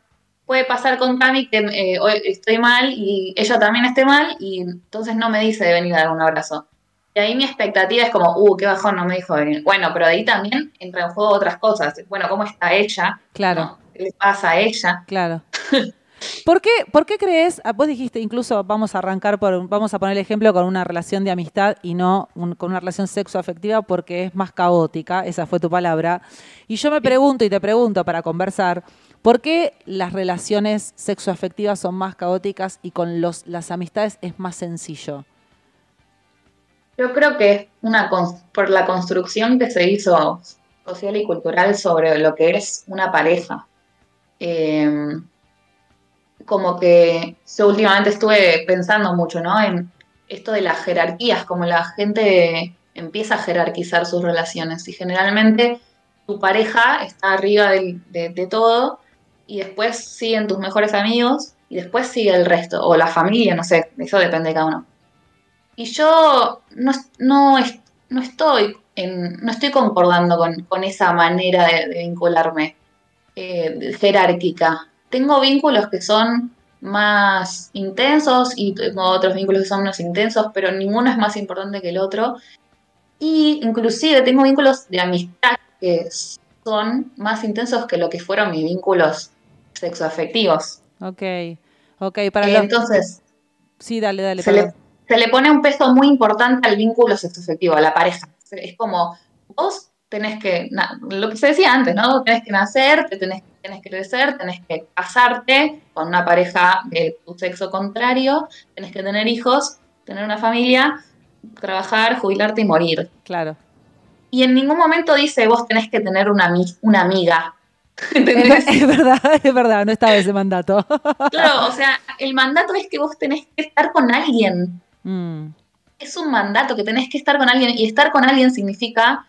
puede pasar con Cami que eh, hoy estoy mal y ella también esté mal y entonces no me dice de venir a dar un abrazo. Y ahí mi expectativa es como, uh, qué bajón, no me dijo venir. Bueno, pero ahí también entra en juego otras cosas. Bueno, ¿cómo está ella? Claro. ¿No? ¿Qué le pasa a ella? Claro. ¿Por qué, ¿Por qué crees? ah, Vos dijiste, incluso vamos a arrancar por, vamos a poner el ejemplo con una relación de amistad y no un- con una relación sexoafectiva porque es más caótica, esa fue tu palabra. Y yo me pregunto y te pregunto para conversar, ¿por qué las relaciones sexoafectivas son más caóticas y con los, las amistades es más sencillo? Yo creo que es una por la construcción que se hizo social y cultural sobre lo que es una pareja. Eh, como que yo últimamente estuve pensando mucho, ¿no? En esto de las jerarquías, como la gente empieza a jerarquizar sus relaciones y generalmente tu pareja está arriba de todo y después siguen tus mejores amigos y después sigue el resto, o la familia, no sé, eso depende de cada uno. Y yo no, no, es- no estoy en, no estoy concordando con, esa manera de, vincularme eh, jerárquica. Tengo vínculos que son más intensos y tengo otros vínculos que son menos intensos, pero ninguno es más importante que el otro. Y inclusive tengo vínculos de amistad que son más intensos que lo que fueron mis vínculos sexoafectivos. Ok, ok, para los- Entonces, Sí, dale, dale. se le, se le pone un peso muy importante al vínculo sexoafectivo, a la pareja. Es como, vos tenés que, lo que se decía antes, ¿no? Tenés que nacer, te tenés, tenés que crecer, tenés que casarte con una pareja de tu sexo contrario, tenés que tener hijos, tener una familia, trabajar, jubilarte y morir. Claro. Y en ningún momento dice, vos tenés que tener una, una amiga. Es, ¿Entendés? es verdad, es verdad, no estaba ese mandato. Claro, o sea, el mandato es que vos tenés que estar con alguien. Mm, es un mandato que tenés que estar con alguien y estar con alguien significa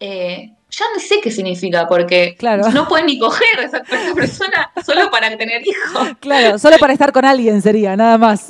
eh, ya no sé qué significa porque Claro. no puedes ni coger esa, con esa persona solo para tener hijos Claro, solo para estar con alguien sería, nada más.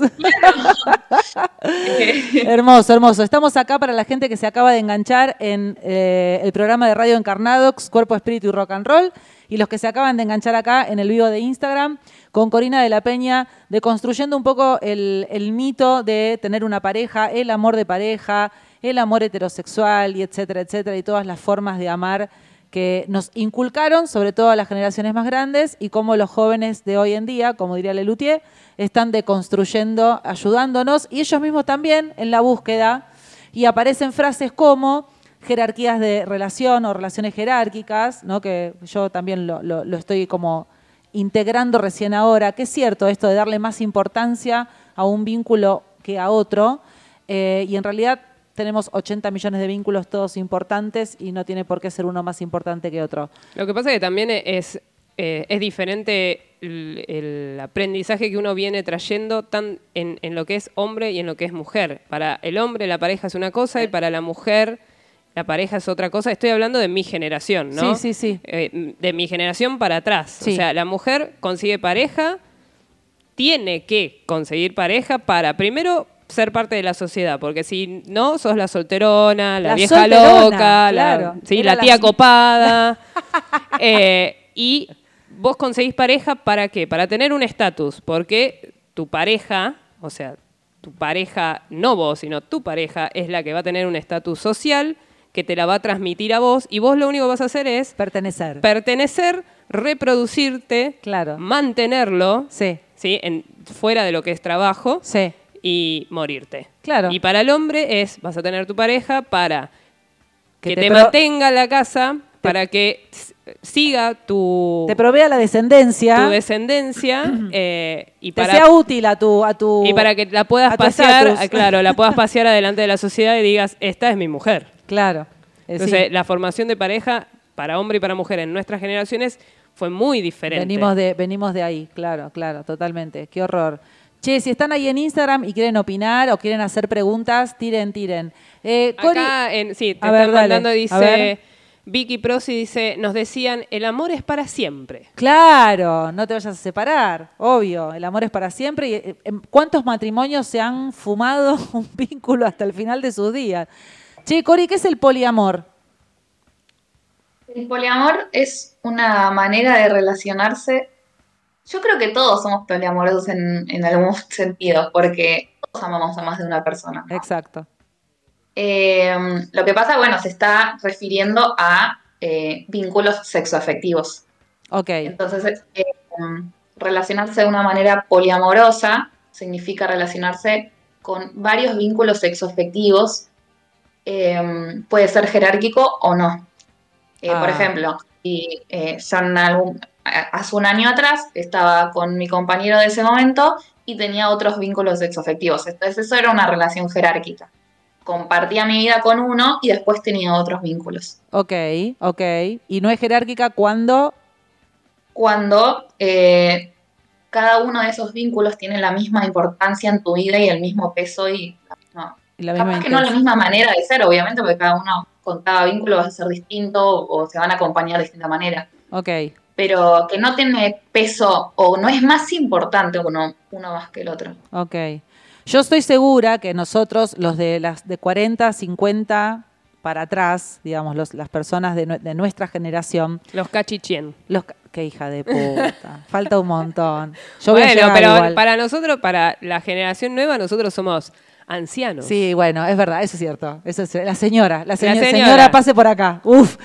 Hermoso, hermoso. Estamos acá para la gente que se acaba de enganchar en eh, el programa de Radio Encarnadox, Cuerpo, Espíritu y Rock and Roll, y los que se acaban de enganchar acá en el vivo de Instagram con Corina de la Peña, deconstruyendo un poco el, mito de tener una pareja, el amor de pareja, el amor heterosexual y etcétera, etcétera, y todas las formas de amar que nos inculcaron, sobre todo a las generaciones más grandes, y cómo los jóvenes de hoy en día, como diría Lelutier, están deconstruyendo, ayudándonos, y ellos mismos también en la búsqueda, y aparecen frases como jerarquías de relación o relaciones jerárquicas, ¿no? que yo también lo, estoy como integrando recién ahora, que es cierto esto de darle más importancia a un vínculo que a otro, eh, y en realidad tenemos 80 millones de vínculos todos importantes y no tiene por qué ser uno más importante que otro. Lo que pasa es que también es, eh, diferente el, aprendizaje que uno viene trayendo tan en lo que es hombre y en lo que es mujer. Para el hombre la pareja es una cosa y para la mujer la pareja es otra cosa. Estoy hablando de mi generación, ¿no? Sí, sí, sí. Eh, de mi generación para atrás. Sí. O sea, la mujer consigue pareja, tiene que conseguir pareja para primero ser parte de la sociedad, porque si no, sos la solterona, la, La vieja solterona, loca, claro. la, sí, Era la la- tía copada. Eh, y vos conseguís pareja para qué? Para tener un estatus, porque tu pareja, o sea, tu pareja, no vos, sino tu pareja, es la que va a tener un estatus social que te la va a transmitir a vos y vos lo único que vas a hacer es Pertenecer. pertenecer, reproducirte, Claro. mantenerlo, sí, ¿sí? En, fuera de lo que es trabajo sí. y morirte. Claro. Y para el hombre es, vas a tener tu pareja para Que que, te mantenga en la casa, para que siga tu, Te provea la descendencia, tu descendencia eh, y, te para, sea útil a tu, a tu y para que la puedas pasear, claro, la puedas pasear adelante de la sociedad y digas, esta es mi mujer. Claro. Eh, sí. Entonces, la formación de pareja para hombre y para mujer en nuestras generaciones fue muy diferente. Venimos de, venimos de ahí, claro, claro, totalmente. Qué horror. Che, si están ahí en Instagram y quieren opinar o quieren hacer preguntas, tiren, tiren. Eh, Cori- Acá, en, sí, te A ver, están dale. mandando, ver. dice Vicky Prosi, dice, nos decían, el amor es para siempre. Claro, no te vayas a separar, obvio, el amor es para siempre. Y, eh, ¿Cuántos matrimonios se han fumado un vínculo hasta el final de sus días? Che, Cori, ¿qué es el poliamor? El poliamor es una manera de relacionarse. Yo creo que todos somos poliamorosos en, en algún sentido, porque todos amamos a más de una persona. ¿no? Exacto. Eh, lo que pasa, bueno, se está refiriendo a eh, vínculos sexoafectivos. Ok, Entonces, eh, relacionarse de una manera poliamorosa significa relacionarse con varios vínculos sexoafectivos. Eh, puede ser jerárquico o no. Eh, Por Ah. ejemplo, si eh, yo en algún- hace un año atrás estaba con mi compañero de ese momento y tenía otros vínculos sexoafectivos. Entonces, eso era una relación jerárquica. Compartía mi vida con uno y después tenía otros vínculos. ok, ok. Y no es jerárquica cuando... cuando eh, cada uno de esos vínculos tiene la misma importancia en tu vida y el mismo peso y y la misma capaz que no la misma manera de ser, obviamente, porque cada uno con cada vínculo va a ser distinto o se van a acompañar de distinta manera, Ok, pero que no tiene peso o no es más importante uno, uno más que el otro. ok. Yo estoy segura que nosotros, los de las de 40, 50 para atrás, digamos, los- las personas de, nue- de nuestra generación, Los cachichien. los... Qué hija de puta. Falta un montón. Yo voy a bueno, pero igual. para nosotros, para la generación nueva, nosotros somos ancianos. Sí, bueno, es verdad, eso es cierto. Eso es, la señora, la, señora, señora. señora pase por acá. Uf.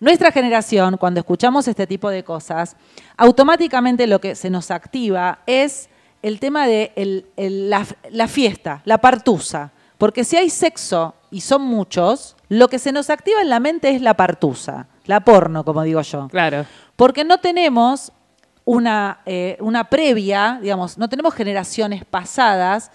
nuestra generación, cuando escuchamos este tipo de cosas, automáticamente lo que se nos activa es el tema de el- el- la, la fiesta, la partusa. Porque si hay sexo y son muchos, lo que se nos activa en la mente es la partusa, la porno, como digo yo. Claro. Porque no tenemos una, eh, una previa, digamos, no tenemos generaciones pasadas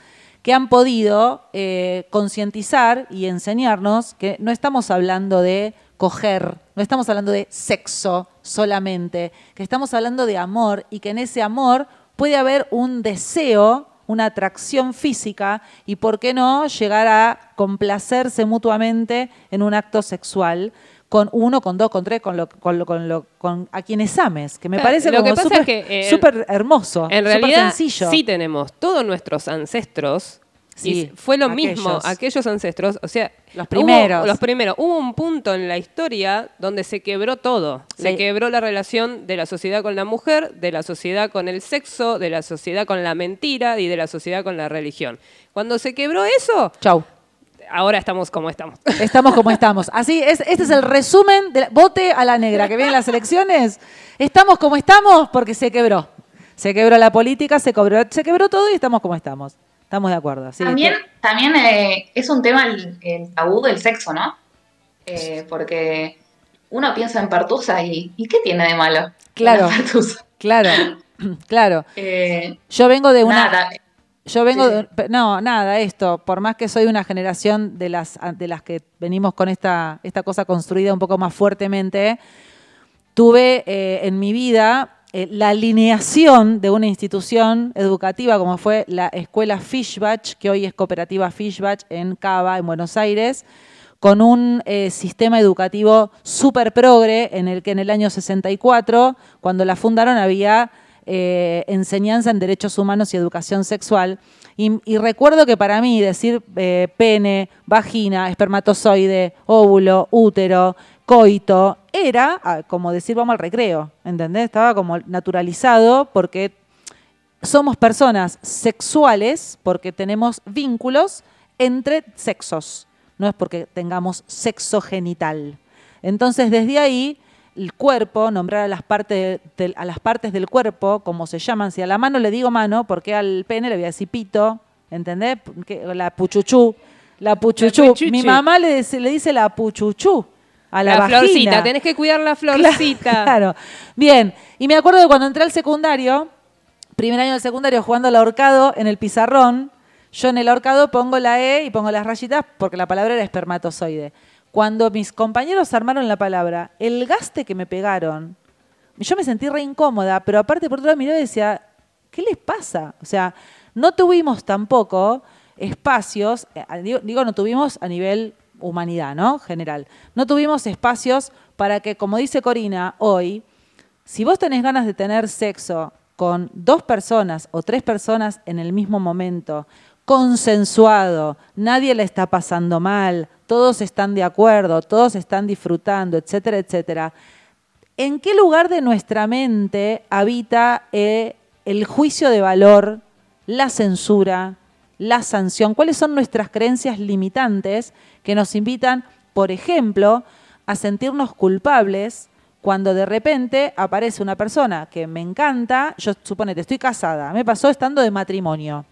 que han podido eh, concientizar y enseñarnos que no estamos hablando de coger, no estamos hablando de sexo solamente, que estamos hablando de amor y que en ese amor puede haber un deseo, una atracción física y, ¿por qué no?, llegar a complacerse mutuamente en un acto sexual con uno, con dos, con tres, con, lo, con, lo- con, lo- con a quienes ames, que me Claro, parece lo como que pasa es que, eh, súper hermoso, En realidad, sencillo. sí tenemos todos nuestros ancestros. Sí, y fue lo mismo, aquellos. ancestros, o sea, Los hubo- primeros. los primeros. Hubo un punto en la historia donde se quebró todo. Se quebró la relación de la sociedad con la mujer, de la sociedad con el sexo, de la sociedad con la mentira y de la sociedad con la religión. Cuando se quebró eso, Chau. Ahora estamos como estamos. Estamos como estamos. Así es, este es el resumen de vote a la negra que vienen las elecciones. Estamos como estamos porque se quebró. Se quebró la política, se quebró, se quebró todo y estamos como estamos. Estamos de acuerdo. sí. También, también eh, es un tema el, el tabú del sexo, ¿no? Eh, porque uno piensa en partusa y ¿y qué tiene de malo? Claro. Claro, claro. Eh, Yo vengo de una. nada, Yo vengo de, no, nada, esto, por más que soy una generación de las de las que venimos con esta esta cosa construida un poco más fuertemente, tuve eh, en mi vida eh, la alineación de una institución educativa como fue la escuela Fishbach, que hoy es cooperativa Fishbach en Cava, en Buenos Aires, con un eh, sistema educativo súper progre en el que en el año 64, cuando la fundaron, había eh, enseñanza en derechos humanos y educación sexual. Y, recuerdo que para mí decir eh, pene, vagina, espermatozoide, óvulo, útero, coito, era ah, como decir vamos al recreo, ¿entendés? Estaba como naturalizado porque somos personas sexuales porque tenemos vínculos entre sexos, no es porque tengamos sexo genital. Entonces, desde ahí, el cuerpo, nombrar a las, partes del, a las partes del cuerpo, como se llaman, si a la mano le digo mano, porque al pene le voy a decir pito, ¿entendés? La puchuchú, la puchuchú. puchuchu. Mi mamá le, dice- le dice la puchuchú a la, la florcita, tenés que cuidar la florcita. Claro. Bien. Y me acuerdo de cuando entré al secundario, primer año del secundario, jugando al ahorcado en el pizarrón. Yo en el ahorcado pongo la E y pongo las rayitas porque la palabra era espermatozoide. Cuando mis compañeros armaron la palabra, el gaste que me pegaron, yo me sentí re incómoda, pero aparte por otro lado miraba y decía, ¿qué les pasa? O sea, no tuvimos tampoco espacios, eh, digo, digo, no tuvimos a nivel humanidad, ¿no? General. No tuvimos espacios para que, como dice Corina hoy, si vos tenés ganas de tener sexo con dos personas o tres personas en el mismo momento, consensuado, nadie le está pasando mal, todos están de acuerdo, todos están disfrutando, etcétera, etcétera. ¿En qué lugar de nuestra mente habita eh, el juicio de valor, la censura, la sanción? ¿Cuáles son nuestras creencias limitantes que nos invitan, por ejemplo, a sentirnos culpables cuando de repente aparece una persona que me encanta? Yo suponete, estoy casada, me pasó estando de matrimonio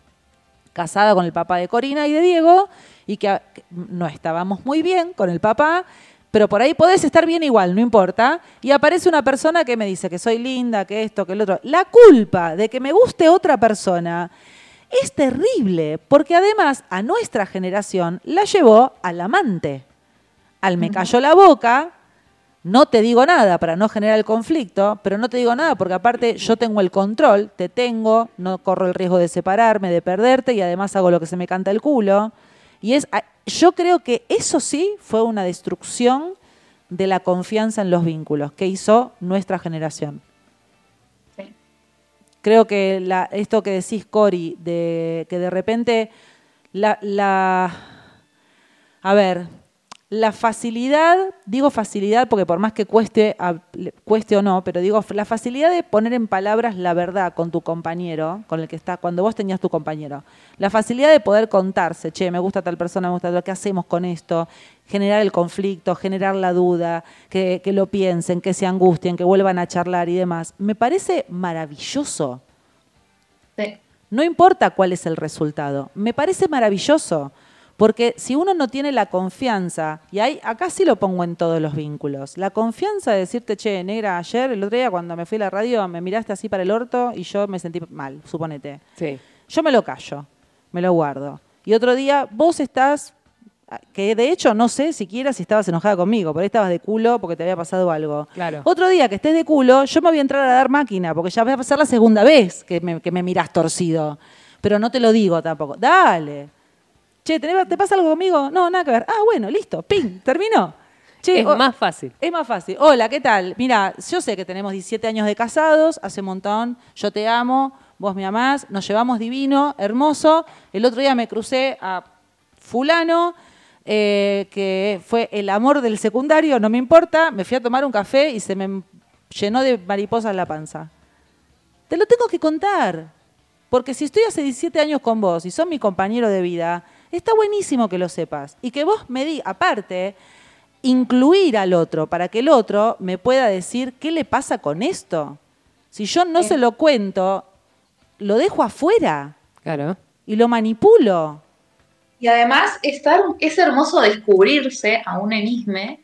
casada con el papá de Corina y de Diego, y que, no estábamos muy bien con el papá, pero por ahí podés estar bien igual, no importa. Y aparece una persona que me dice que soy linda, que esto, que el otro. La culpa de que me guste otra persona es terrible, porque además a nuestra generación la llevó al amante. Al me cayó la boca, no te digo nada para no generar el conflicto, pero no te digo nada porque aparte yo tengo el control, te tengo, no corro el riesgo de separarme, de perderte y además hago lo que se me canta el culo. Y es, yo creo que eso sí fue una destrucción de la confianza en los vínculos que hizo nuestra generación. sí. Creo que la- esto que decís, Cori, de que de repente la, la- a ver, la facilidad, digo facilidad porque por más que cueste, cueste o no, pero digo la facilidad de poner en palabras la verdad con tu compañero, con el que está, cuando vos tenías tu compañero. La facilidad de poder contarse, che, me gusta tal persona, me gusta tal, ¿qué hacemos con esto? Generar el conflicto, generar la duda, que, que lo piensen, que se angustien, que vuelvan a charlar y demás. Me parece maravilloso. Sí. No importa cuál es el resultado. Me parece maravilloso. Porque si uno no tiene la confianza, y hay, acá sí lo pongo en todos los vínculos, la confianza de decirte, che, negra, ayer, el otro día cuando me fui a la radio, me miraste así para el orto y yo me sentí mal, suponete. Sí. Yo me lo callo, me lo guardo. Y otro día vos estás, que de hecho no sé siquiera si estabas enojada conmigo, por ahí estabas de culo porque te había pasado algo. Claro. Otro día que estés de culo, yo me voy a entrar a dar máquina, porque ya va a ser la segunda vez que me, que me mirás torcido. Pero no te lo digo tampoco. Dale. Che, ¿te, pasa algo conmigo? No, nada que ver. Ah, bueno, listo. Ping, terminó. Che, es o- más fácil. es más fácil. Hola, ¿qué tal? Mira, yo sé que tenemos 17 años de casados, hace un montón, yo te amo, vos me amás, nos llevamos divino, hermoso. El otro día me crucé a fulano, eh, que fue el amor del secundario, no me importa, me fui a tomar un café y se me llenó de mariposas la panza. Te lo tengo que contar. Porque si estoy hace 17 años con vos y sos mi compañero de vida, está buenísimo que lo sepas. Y que vos me digas, aparte, incluir al otro para que el otro me pueda decir qué le pasa con esto. Si yo no se lo cuento, lo dejo afuera Claro. y lo manipulo. Y además estar, es hermoso descubrirse a un enisme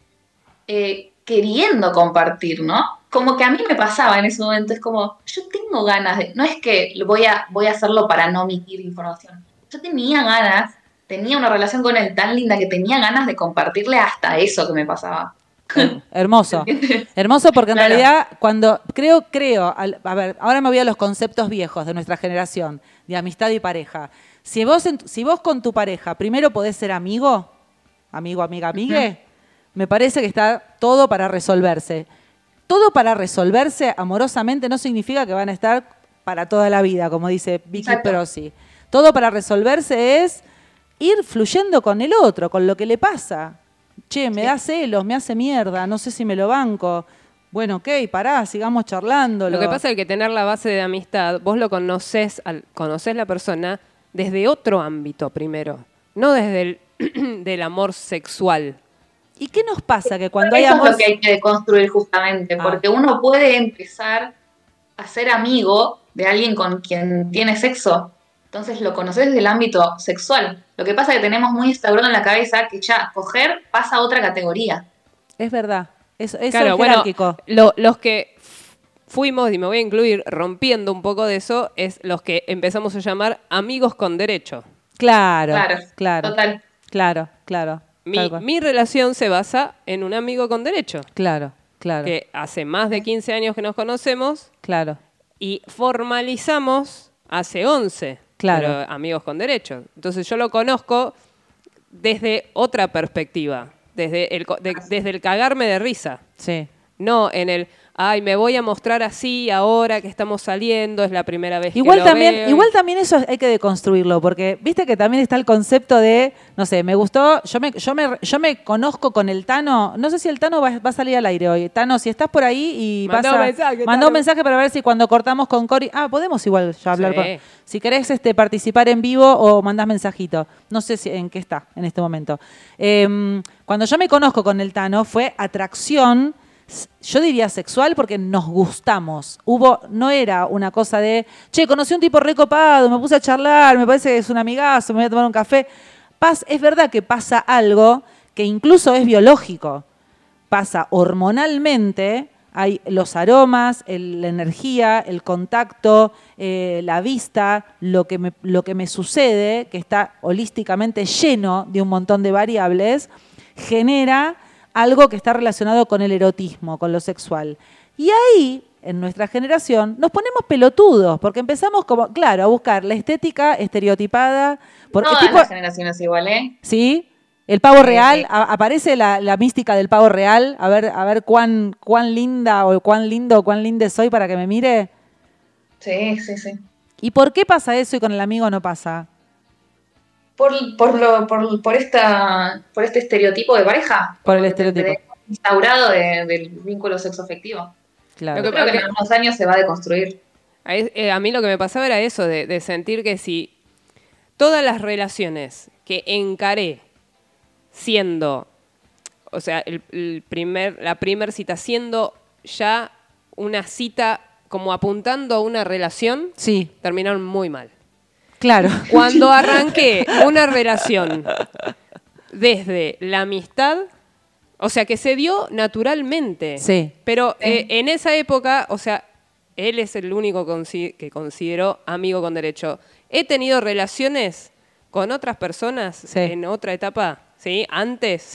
eh, queriendo compartir, ¿no? Como que a mí me pasaba en ese momento, es como, yo tengo ganas de, no es que voy a, voy a hacerlo para no omitir información, yo tenía ganas, tenía una relación con él tan linda que tenía ganas de compartirle hasta eso que me pasaba. Hermoso. Hermoso porque en Claro. realidad cuando creo, creo, al- a ver, ahora me voy a los conceptos viejos de nuestra generación, de amistad y pareja. Si vos, en- si vos con tu pareja primero podés ser amigo, amigo, amiga, amigue, me parece que está todo para resolverse. Todo para resolverse amorosamente no significa que van a estar para toda la vida, como dice Vicky Exacto. Prosi. Todo para resolverse es ir fluyendo con el otro, con lo que le pasa. Che, me Sí. da celos, me hace mierda, no sé si me lo banco. Bueno, ok, pará, sigamos charlando. Lo que pasa es que tener la base de amistad, vos lo conoces, al, conoces la persona desde otro ámbito primero, no desde el del amor sexual. ¿Y qué nos pasa? Que cuando hay Eso amor... es lo que hay que deconstruir justamente, Ah. porque uno puede empezar a ser amigo de alguien con quien tiene sexo. Entonces lo conoces desde el ámbito sexual. Lo que pasa es que tenemos muy instaurado en la cabeza que ya coger pasa a otra categoría. Es verdad, eso, eso claro, es bueno, jerárquico. lo- los que fuimos, y me voy a incluir rompiendo un poco de eso, es los que empezamos a llamar amigos con derecho. Claro, Claro, claro, Total. claro, claro. Mi, mi relación se basa en un amigo con derecho, Claro, claro, que hace más de 15 años que nos conocemos claro. y formalizamos hace 11. Claro. pero amigos con derecho. Entonces yo lo conozco desde otra perspectiva, desde el, de- desde el cagarme de risa. Sí. No en el, ay, me voy a mostrar así ahora que estamos saliendo, es la primera vez Igual que lo también, veo". igual también eso hay que deconstruirlo, porque viste que también está el concepto de, no sé, me gustó, yo me, yo me, yo me conozco con el Tano, no sé si el Tano va, va a salir al aire hoy. Tano, si estás por ahí y Mandá vas un a- mensaje, mandá un mensaje para ver si cuando cortamos con Cori, ah, podemos igual ya hablar Sí. con, si querés este, participar en vivo o mandás mensajito, no sé si, en qué está en este momento. Em, cuando yo me conozco con el Tano fue atracción yo diría sexual porque nos gustamos. Hubo, no era una cosa de, che, conocí un tipo recopado, me puse a charlar, me parece que es un amigazo, me voy a tomar un café. Paz, es verdad que pasa algo que incluso es biológico. Pasa hormonalmente, hay los aromas, la energía, el contacto, eh, la vista, lo que, lo que me sucede, que está holísticamente lleno de un montón de variables, genera algo que está relacionado con el erotismo, con lo sexual. Y ahí, en nuestra generación, nos ponemos pelotudos, porque empezamos como, claro, a buscar la estética estereotipada. Porque Todas tipo, las generaciones igual, ¿eh? ¿Sí? El pavo real, sí. a- aparece la, la mística del pavo real, a ver, a ver cuán, cuán linda o cuán lindo o cuán linda soy para que me mire. Sí, sí, sí. ¿Y por qué pasa eso y con el amigo no pasa? Por, por, lo, por, por, esta, por este estereotipo de pareja. Por el estereotipo. Instaurado de, del vínculo sexoafectivo. Claro. Yo creo que en unos años se va a deconstruir. A, eh, a mí lo que me pasaba era eso, de, de sentir que si todas las relaciones que encaré siendo, o sea, el, primer, la primera cita siendo ya una cita como apuntando a una relación, sí. terminaron muy mal. Claro. Cuando arranqué una relación desde la amistad, o sea, que se dio naturalmente. Sí. Pero eh, en esa época, o sea, él es el único que considero amigo con derecho. He tenido relaciones con otras personas en otra etapa, ¿sí? Antes,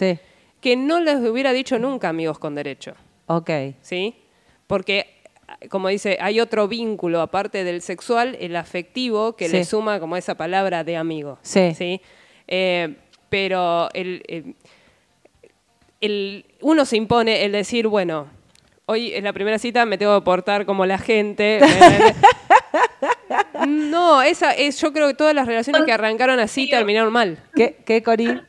que no les hubiera dicho nunca amigos con derecho. Ok. ¿Sí? Porque, como dice, hay otro vínculo, aparte del sexual, el afectivo, que le suma como esa palabra de amigo. Sí. ¿sí? Eh, pero el, el, uno se impone el decir, bueno, hoy es la primera cita, me tengo que portar como la gente. no, esa es, yo creo que todas las relaciones que arrancaron así terminaron mal. ¿Qué, qué Cori?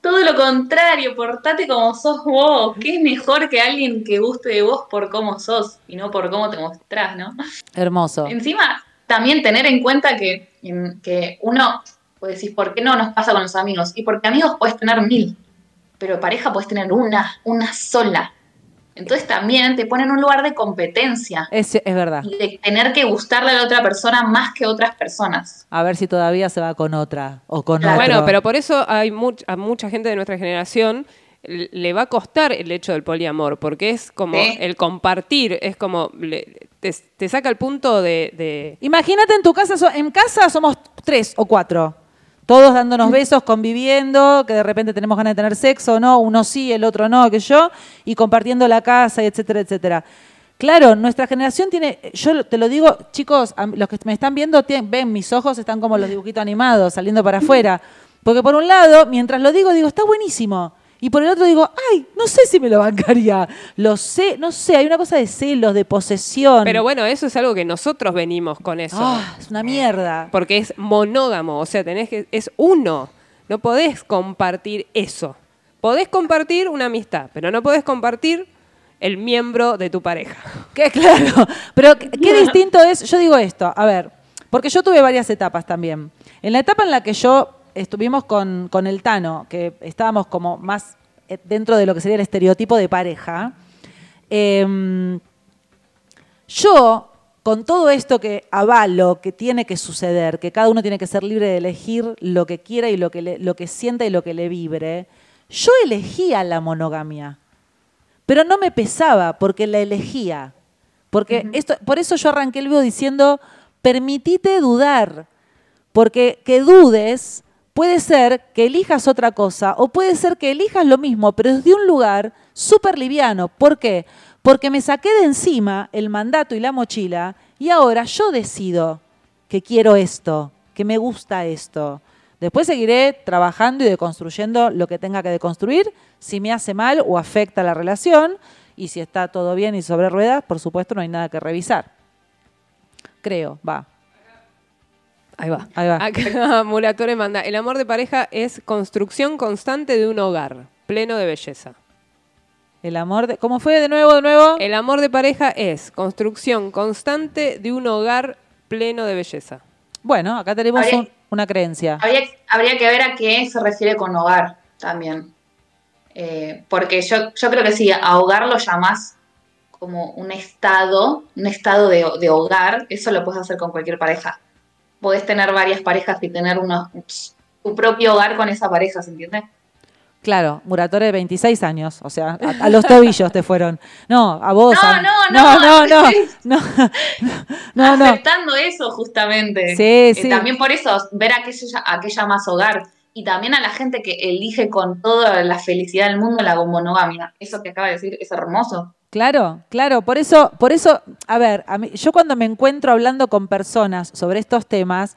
Todo lo contrario, portate como sos vos. ¿Qué es mejor que alguien que guste de vos por cómo sos y no por cómo te mostrás, no? Hermoso. Encima, también tener en cuenta que, que uno puede decir, ¿por qué no nos pasa con los amigos? Y porque amigos puedes tener mil, pero pareja puedes tener una, una sola. Entonces también te pone en un lugar de competencia. Es, es verdad. de tener que gustarle a la otra persona más que otras personas. A ver si todavía se va con otra o con otro. Bueno, pero por eso hay a mucha gente de nuestra generación le va a costar el hecho del poliamor, porque es como el compartir, es como te, saca el punto de, de... Imagínate en tu casa, en casa somos tres o cuatro todos dándonos besos, conviviendo, que de repente tenemos ganas de tener sexo, ¿no? Uno sí, el otro no, que yo, y compartiendo la casa, etcétera, etcétera. Claro, nuestra generación tiene, yo te lo digo, chicos, los que me están viendo, ven, mis ojos están como los dibujitos animados, saliendo para afuera. Porque por un lado, mientras lo digo, digo, está buenísimo. Y por el otro digo, ay, no sé si me lo bancaría. Lo sé, no sé, hay una cosa de celos, de posesión. Pero bueno, eso es algo que nosotros venimos con eso. Ah, es una mierda. Porque es monógamo, o sea, tenés que, es uno. No podés compartir eso. Podés compartir una amistad, pero no podés compartir el miembro de tu pareja. Que claro, pero qué distinto es, yo digo esto, a ver, porque yo tuve varias etapas también. En la etapa en la que yo estuvimos con, con, el Tano, que estábamos como más eh, dentro de lo que sería el estereotipo de pareja. Em, yo, con todo esto que avalo, que tiene que suceder, que cada uno tiene que ser libre de elegir lo que quiera y lo que, lo que sienta y lo que le vibre, yo elegía la monogamia. Pero no me pesaba porque la elegía. Porque esto, por eso yo arranqué el video diciendo, permitite dudar. Porque que dudes puede ser que elijas otra cosa o puede ser que elijas lo mismo, pero desde un lugar súper liviano. ¿Por qué? Porque me saqué de encima el mandato y la mochila y ahora yo decido que quiero esto, que me gusta esto. Después seguiré trabajando y deconstruyendo lo que tenga que deconstruir, si me hace mal o afecta la relación, y si está todo bien y sobre ruedas, por supuesto no hay nada que revisar. Creo, va. Ahí va. Ahí va. Acá Muratore manda, el amor de pareja es construcción constante de un hogar, pleno de belleza. El amor de... ¿Cómo fue de nuevo, de nuevo? El amor de pareja es construcción constante de un hogar pleno de belleza. Bueno, acá tenemos una creencia. Habría, que ver a qué se refiere con hogar también. Eh, porque yo, yo creo que sí, a hogar lo llamas como un estado, un estado de, de hogar, eso lo puedes hacer con cualquier pareja podés tener varias parejas y tener uno, tu propio hogar con esa pareja, ¿se entiende? Claro, Muratore de 26 años, o sea, a, los tobillos te fueron. No, a vos. No, no, no, no, no, no, no, Aceptando eso justamente. Sí, eh, sí. También por eso, ver aquella, aquella más hogar. Y también a la gente que elige con toda la felicidad del mundo la monogamia. Eso que acaba de decir es hermoso. Claro, claro, por eso, por eso, a ver, yo cuando me encuentro hablando con personas sobre estos temas,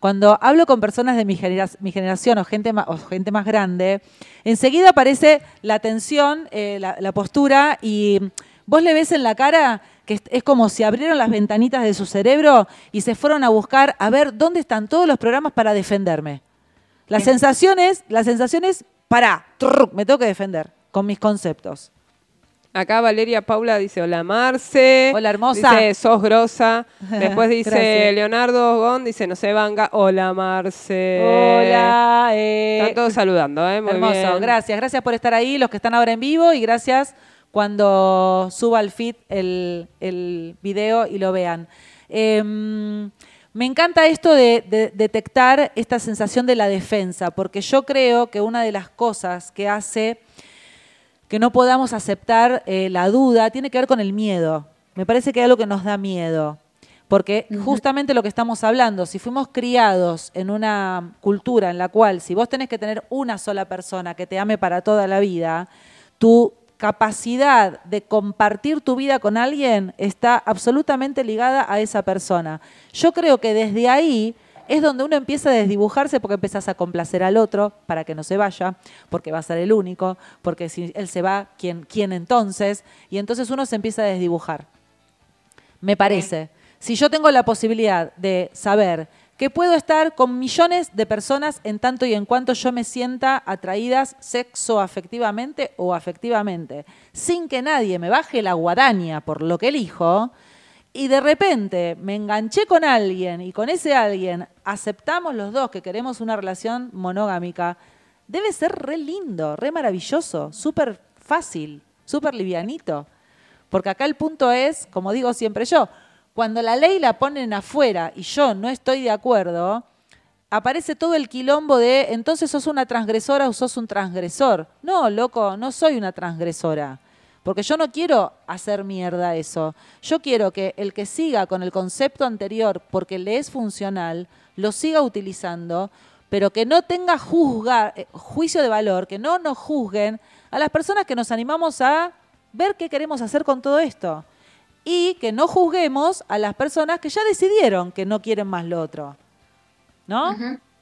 cuando hablo con personas de mi, generación o gente, más, gente más grande, enseguida aparece la tensión, eh, la, postura y vos le ves en la cara que es como si abrieron las ventanitas de su cerebro y se fueron a buscar a ver dónde están todos los programas para defenderme. La sensación es, la sensación es, pará, trrr, me tengo que defender con mis conceptos. Acá Valeria Paula dice, hola Marce. Hola, hermosa. Dice, sos grosa. Después dice. Leonardo Gon, dice, no se vanga. Hola Marce. Hola. eh, Están todos saludando, ¿eh? Muy Hermoso, bien. gracias. Gracias por estar ahí, los que están ahora en vivo, y gracias cuando suba al feed el, el video y lo vean. Eh, me encanta esto de, de detectar esta sensación de la defensa, porque yo creo que una de las cosas que hace que no podamos aceptar eh, la duda tiene que ver con el miedo. Me parece que hay algo que nos da miedo. Porque justamente lo que estamos hablando, si fuimos criados en una cultura en la cual si vos tenés que tener una sola persona que te ame para toda la vida, tu capacidad de compartir tu vida con alguien está absolutamente ligada a esa persona. Yo creo que desde ahí es donde uno empieza a desdibujarse porque empezás a complacer al otro para que no se vaya, porque va a ser el único, porque si él se va, ¿quién, quién entonces? Y entonces uno se empieza a desdibujar. Me parece. Si yo tengo la posibilidad de saber que puedo estar con millones de personas en tanto y en cuanto yo me sienta atraídas sexo afectivamente o afectivamente, sin que nadie me baje la guadaña por lo que elijo, y de repente me enganché con alguien y con ese alguien aceptamos los dos que queremos una relación monogámica, debe ser re lindo, re maravilloso, súper fácil, súper livianito. Porque acá el punto es, como digo siempre yo, cuando la ley la ponen afuera y yo no estoy de acuerdo, aparece todo el quilombo de entonces sos una transgresora o sos un transgresor. No, loco, no soy una transgresora. Porque yo no quiero hacer mierda eso. Yo quiero que el que siga con el concepto anterior porque le es funcional, lo siga utilizando, pero que no tenga juzgar, eh, juicio de valor, que no nos juzguen a las personas que nos animamos a ver qué queremos hacer con todo esto. Y que no juzguemos a las personas que ya decidieron que no quieren más lo otro. ¿No?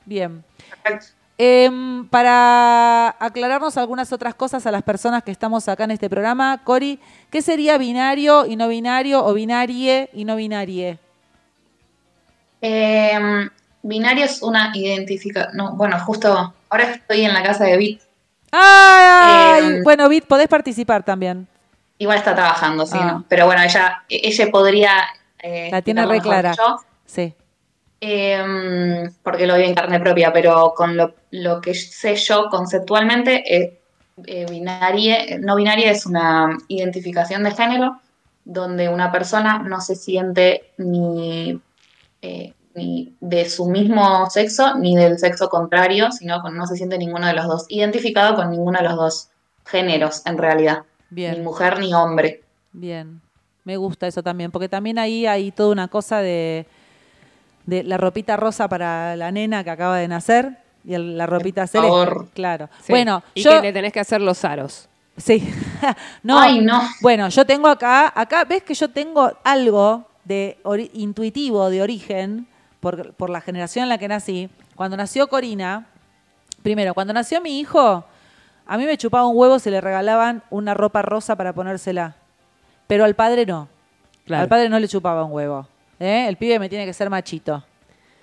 Bien. Perfecto. Em, para aclararnos algunas otras cosas a las personas que estamos acá en este programa, Cori, ¿qué sería binario y no binario o binarie y no binarie? Eh, binario es una identificación. No, bueno, justo ahora estoy en la casa de Bit. ¡Ay! Em. bueno, Bit, podés participar también. Igual está trabajando, sí, Ah. ¿no? Pero bueno, ella, ella podría. eh, La tiene re clara. Sí. Eh, porque lo vivo en carne propia, pero con lo, lo que sé yo conceptualmente, eh, eh, binarie- no binaria es una identificación de género donde una persona no se siente ni, eh, ni de su mismo sexo ni del sexo contrario, sino con, no se siente ninguno de los dos, identificado con ninguno de los dos géneros en realidad, ni Bien, mujer ni hombre. bien. Me gusta eso también, porque también ahí hay toda una cosa de, de la ropita rosa para la nena que acaba de nacer y el- la ropita celeste. favor. Claro. Sí. Bueno, y yo que le tenés que hacer los aros. Sí. no. Ay, no. Bueno, yo tengo acá, acá ves que yo tengo algo de intuitivo de origen por, por la generación en la que nací. Cuando nació Corina, primero, cuando nació mi hijo, a mí me chupaba un huevo si le regalaban una ropa rosa para ponérsela. Pero al padre no. Claro. Al padre no le chupaba un huevo. ¿Eh? El pibe me tiene que ser machito.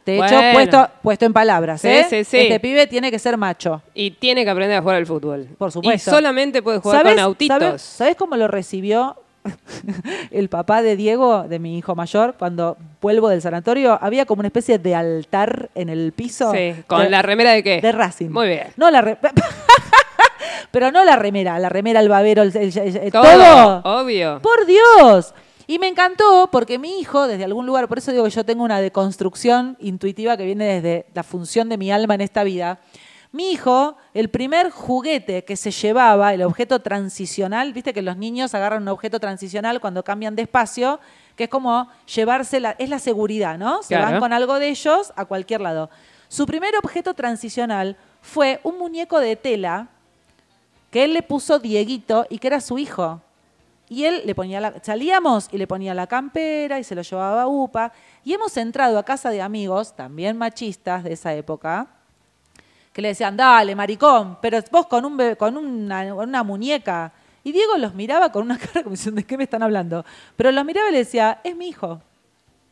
De hecho, Bueno. puesto, puesto en palabras. Sí, ¿eh? sí, sí. Este pibe tiene que ser macho. Y tiene que aprender a jugar al fútbol. Por supuesto. Y solamente puede jugar ¿Sabes- con autitos. ¿sabes, sabes cómo lo recibió el papá de Diego, de mi hijo mayor, cuando vuelvo del sanatorio? Había como una especie de altar en el piso. Sí, con de- la remera de qué? De Racing. Muy bien. No la re- Pero no la remera, la remera, el babero, el, el- el- el- Todo, todo. obvio. Por Dios. Y me encantó porque mi hijo, desde algún lugar, por eso digo que yo tengo una deconstrucción intuitiva que viene desde la función de mi alma en esta vida. Mi hijo, el primer juguete que se llevaba, el objeto transicional, viste que los niños agarran un objeto transicional cuando cambian de espacio, que es como llevarse, la, es la seguridad, ¿no? Se Claro. van con algo de ellos a cualquier lado. Su primer objeto transicional fue un muñeco de tela que él le puso Dieguito y que era su hijo. Y él le ponía la, salíamos y le ponía la campera y se lo llevaba a UPA. Y hemos entrado a casa de amigos, también machistas de esa época, que le decían, dale, maricón, pero vos con, un con una, una muñeca. Y Diego los miraba con una cara como diciendo, ¿de qué me están hablando? Pero los miraba y le decía, es mi hijo.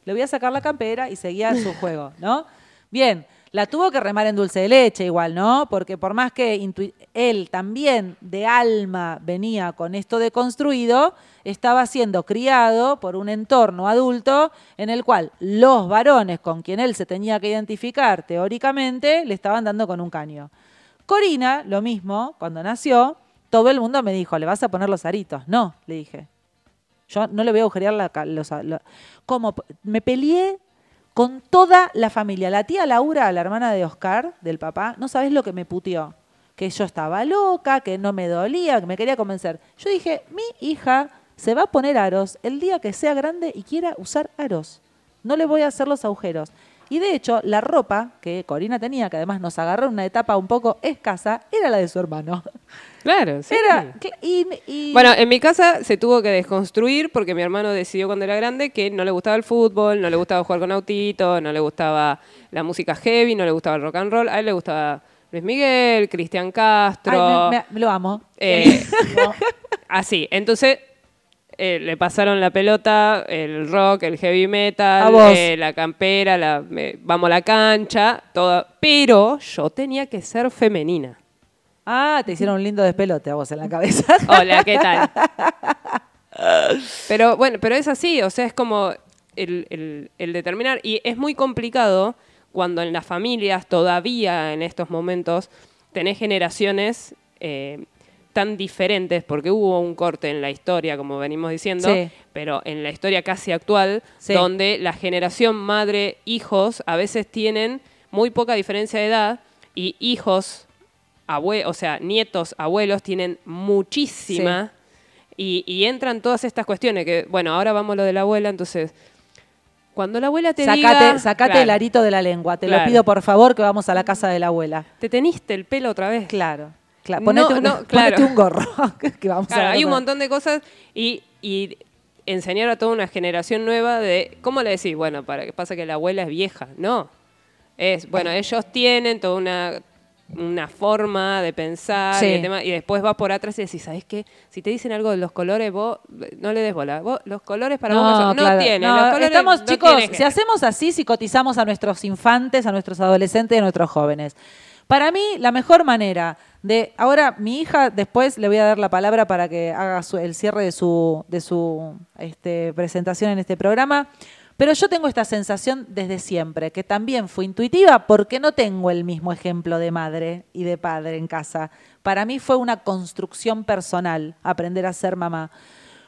Le voy a sacar la campera y seguía su juego, ¿no? Bien, La tuvo que remar en dulce de leche igual, ¿no? Porque por más que él también de alma venía con esto de construido, estaba siendo criado por un entorno adulto en el cual los varones con quien él se tenía que identificar teóricamente le estaban dando con un caño. Corina, lo mismo, cuando nació, todo el mundo me dijo, ¿le vas a poner los aritos? No, le dije. Yo no le voy a agujerear la, los, lo- como me peleé con toda la familia. La tía Laura, la hermana de Oscar, del papá, no sabes lo que me puteó. Que yo estaba loca, que no me dolía, que me quería convencer. Yo dije, mi hija se va a poner aros el día que sea grande y quiera usar aros. No le voy a hacer los agujeros. Y de hecho, la ropa que Corina tenía, que además nos agarró en una etapa un poco escasa, era la de su hermano. Claro, sí. Era, que- y- y- Bueno, en mi casa se tuvo que desconstruir porque mi hermano decidió cuando era grande que no le gustaba el fútbol, no le gustaba jugar con autito, no le gustaba la música heavy, no le gustaba el rock and roll. A él le gustaba Luis Miguel, Cristian Castro. Ay, me- me- lo amo. eh, así. Entonces eh, le pasaron la pelota, el rock, el heavy metal, eh, la campera, la, eh, vamos a la cancha, todo. Pero yo tenía que ser femenina. Ah, te hicieron un lindo despelote a vos en la cabeza. Hola, ¿qué tal? Pero bueno, pero es así, o sea, es como el, el- el determinar, y es muy complicado cuando en las familias todavía en estos momentos tenés generaciones eh, tan diferentes, porque hubo un corte en la historia, como venimos diciendo, Sí. pero en la historia casi actual, Sí. donde la generación madre-hijos a veces tienen muy poca diferencia de edad y hijos, abue o sea, nietos, abuelos tienen muchísima. Y, y entran todas estas cuestiones que, bueno, ahora vamos a lo de la abuela, entonces, cuando la abuela te Sacate, diga... sacate Claro, el arito de la lengua. Te lo pido por favor que vamos a la casa de la abuela. Te teniste el pelo otra vez. Claro. Claro. No, Ponete, no, ponete claro. un gorro. que vamos a Claro, la hay un montón de cosas y, y enseñar a toda una generación nueva de, ¿cómo le decís? Bueno, para que pasa que la abuela es vieja. No. Es, bueno, ellos tienen toda una, una forma de pensar Sí. y, el tema- y después vas por atrás y decís, ¿sabes qué? Si te dicen algo de los colores, vos no le des bola. Vos, los colores para vos no, son- no claro. tienen. No, los colores estamos, no chicos, si hacemos así, psicotizamos a nuestros infantes, a nuestros adolescentes y a nuestros jóvenes. Para mí, la mejor manera de. Ahora, mi hija, después le voy a dar la palabra para que haga el cierre de su, de su este, presentación en este programa. Pero yo tengo esta sensación desde siempre, que también fue intuitiva porque no tengo el mismo ejemplo de madre y de padre en casa. Para mí fue una construcción personal aprender a ser mamá.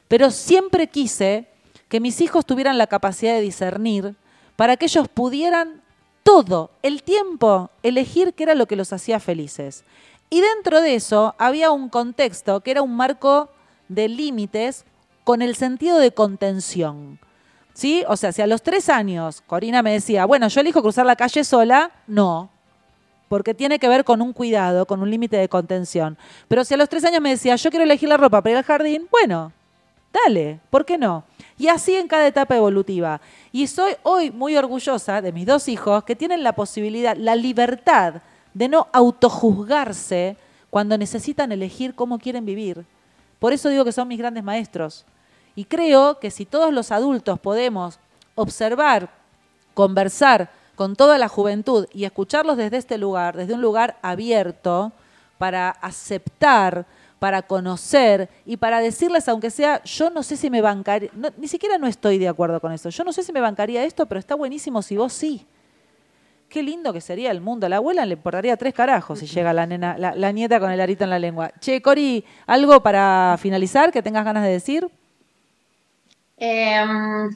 Pero siempre quise que mis hijos tuvieran la capacidad de discernir para que ellos pudieran todo el tiempo elegir qué era lo que los hacía felices. Y dentro de eso había un contexto que era un marco de límites con el sentido de contención. ¿Sí? O sea, si a los tres años Corina me decía, bueno, yo elijo cruzar la calle sola, no, porque tiene que ver con un cuidado, con un límite de contención. Pero si a los tres años me decía, yo quiero elegir la ropa para ir al jardín, bueno, dale, ¿por qué no? Y así en cada etapa evolutiva. Y soy hoy muy orgullosa de mis dos hijos que tienen la posibilidad, la libertad de no autojuzgarse cuando necesitan elegir cómo quieren vivir. Por eso digo que son mis grandes maestros. Y creo que si todos los adultos podemos observar, conversar con toda la juventud y escucharlos desde este lugar, desde un lugar abierto, para aceptar, para conocer y para decirles, aunque sea, yo no sé si me bancaría, ni siquiera no estoy de acuerdo con eso, yo no sé si me bancaría esto, pero está buenísimo si vos sí. Qué lindo que sería el mundo. A la abuela le importaría tres carajos si llega la nena, la, la nieta con el arito en la lengua. Che, Cori, ¿algo para finalizar que tengas ganas de decir? Em,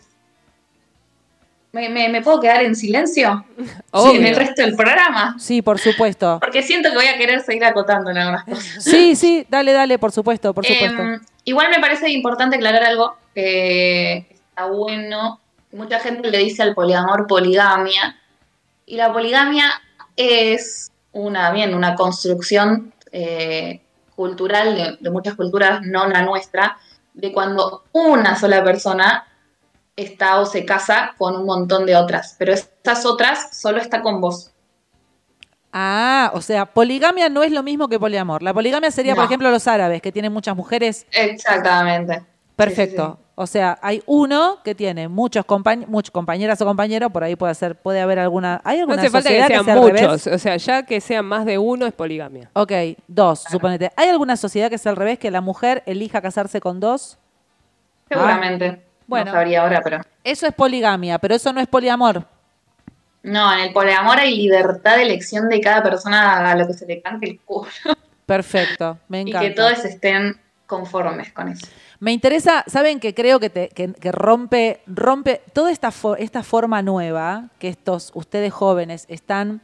¿me, me, me puedo quedar en silencio? Obvio. En el resto del programa. Sí, por supuesto. Porque siento que voy a querer seguir acotando en algunas cosas. Sí, sí, dale, dale, por supuesto, por supuesto. Em, igual me parece importante aclarar algo que está bueno. Mucha gente le dice al poliamor poligamia. Y la poligamia es una, bien, una construcción eh, cultural de, de muchas culturas, no la nuestra, de cuando una sola persona está o se casa con un montón de otras. Pero estas otras solo está con vos. Ah, o sea, poligamia no es lo mismo que poliamor. La poligamia sería, por No. ejemplo, los árabes, que tienen muchas mujeres. Exactamente. Perfecto. O sea, hay uno que tiene muchos, compañ muchos compañeras o compañeros, por ahí puede ser, puede haber alguna. ¿Hay No alguna hace falta que sean sea al muchos. revés? O sea, ya que sean más de uno es poligamia. Ok, dos, suponete. ¿Hay alguna sociedad que sea al revés, que la mujer elija casarse con dos? Seguramente. Bueno. No sabría ahora, pero. Eso es poligamia, pero eso no es poliamor. No, en el poliamor hay libertad de elección de cada persona haga lo que se le cante el culo. Perfecto, me Y encanta. que todos estén conformes con eso. Me interesa, ¿saben que creo que, te- que- que rompe, rompe toda esta, esta forma nueva que estos, ustedes jóvenes, están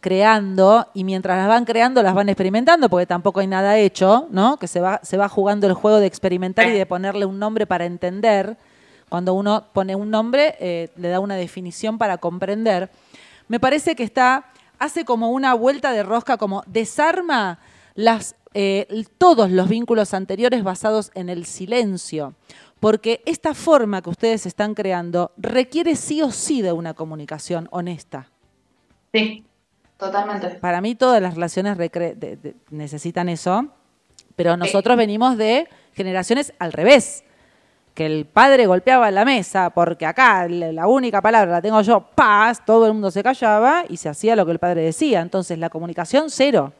creando y mientras las van creando las van experimentando porque tampoco hay nada hecho, ¿no? Que se va, se va jugando el juego de experimentar y de ponerle un nombre para entender. Cuando uno pone un nombre, eh, le da una definición para comprender. Me parece que está, hace como una vuelta de rosca, como desarma las, eh, todos los vínculos anteriores basados en el silencio. Porque esta forma que ustedes están creando requiere sí o sí de una comunicación honesta. Sí, totalmente. Para mí todas las relaciones recre- de- de- necesitan eso, pero nosotros venimos de generaciones al revés, que el padre golpeaba la mesa porque acá la única palabra la tengo yo, paz, todo el mundo se callaba y se hacía lo que el padre decía, entonces la comunicación cero.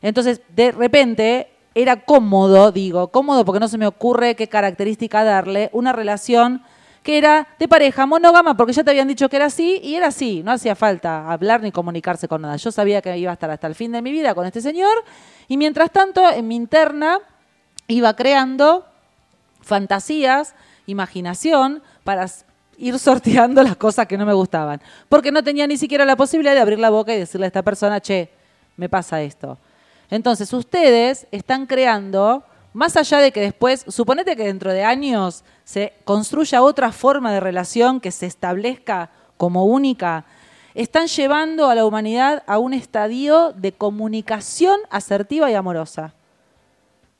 Entonces, de repente era cómodo, digo, cómodo porque no se me ocurre qué característica darle, una relación que era de pareja monógama, porque ya te habían dicho que era así, y era así, no hacía falta hablar ni comunicarse con nada. Yo sabía que iba a estar hasta el fin de mi vida con este señor, y mientras tanto, en mi interna, iba creando fantasías, imaginación, para ir sorteando las cosas que no me gustaban. Porque no tenía ni siquiera la posibilidad de abrir la boca y decirle a esta persona, che, me pasa esto. Entonces, ustedes están creando, más allá de que después, suponete que dentro de años se construya otra forma de relación que se establezca como única, están llevando a la humanidad a un estadio de comunicación asertiva y amorosa.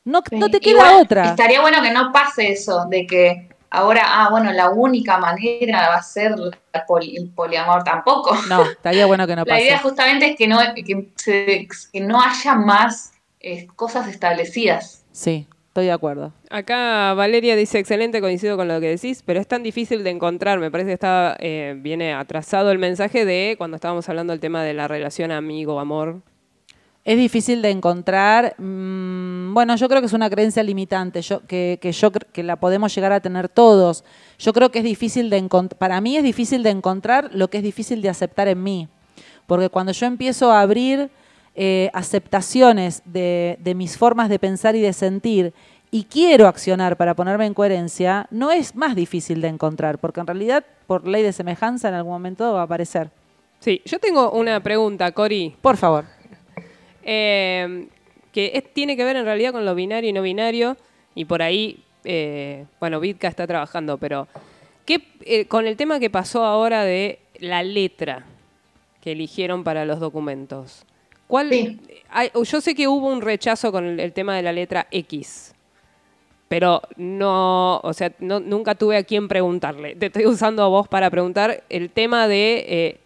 No, no te queda Igual, otra. Estaría bueno que no pase eso, de que ahora, ah, bueno, la única manera va a ser la poli- el poliamor tampoco. No, estaría bueno que no La idea pase. justamente es que no, que se- que no haya más eh, cosas establecidas. Sí, estoy de acuerdo. Acá Valeria dice, excelente, coincido con lo que decís, pero es tan difícil de encontrar, me parece que está, eh, viene atrasado el mensaje de cuando estábamos hablando del tema de la relación amigo-amor. Es difícil de encontrar. mm, bueno, yo creo que es una creencia limitante, yo, que, que yo cre- que la podemos llegar a tener todos. Yo creo que es difícil de encontrar. Para mí es difícil de encontrar lo que es difícil de aceptar en mí. Porque cuando yo empiezo a abrir eh, aceptaciones de, de mis formas de pensar y de sentir y quiero accionar para ponerme en coherencia, no es más difícil de encontrar, porque en realidad, por ley de semejanza, en algún momento va a aparecer. Sí, yo tengo una pregunta, Cori, Por favor. Eh, que es- tiene que ver en realidad con lo binario y no binario, y por ahí, eh, bueno, Vitka está trabajando, pero ¿qué, eh, con el tema que pasó ahora de la letra que eligieron para los documentos, ¿cuál? Sí. hay- yo sé que hubo un rechazo con el, el tema de la letra X. Pero no, o sea, no- nunca tuve a quién preguntarle. Te estoy usando a vos para preguntar el tema de eh,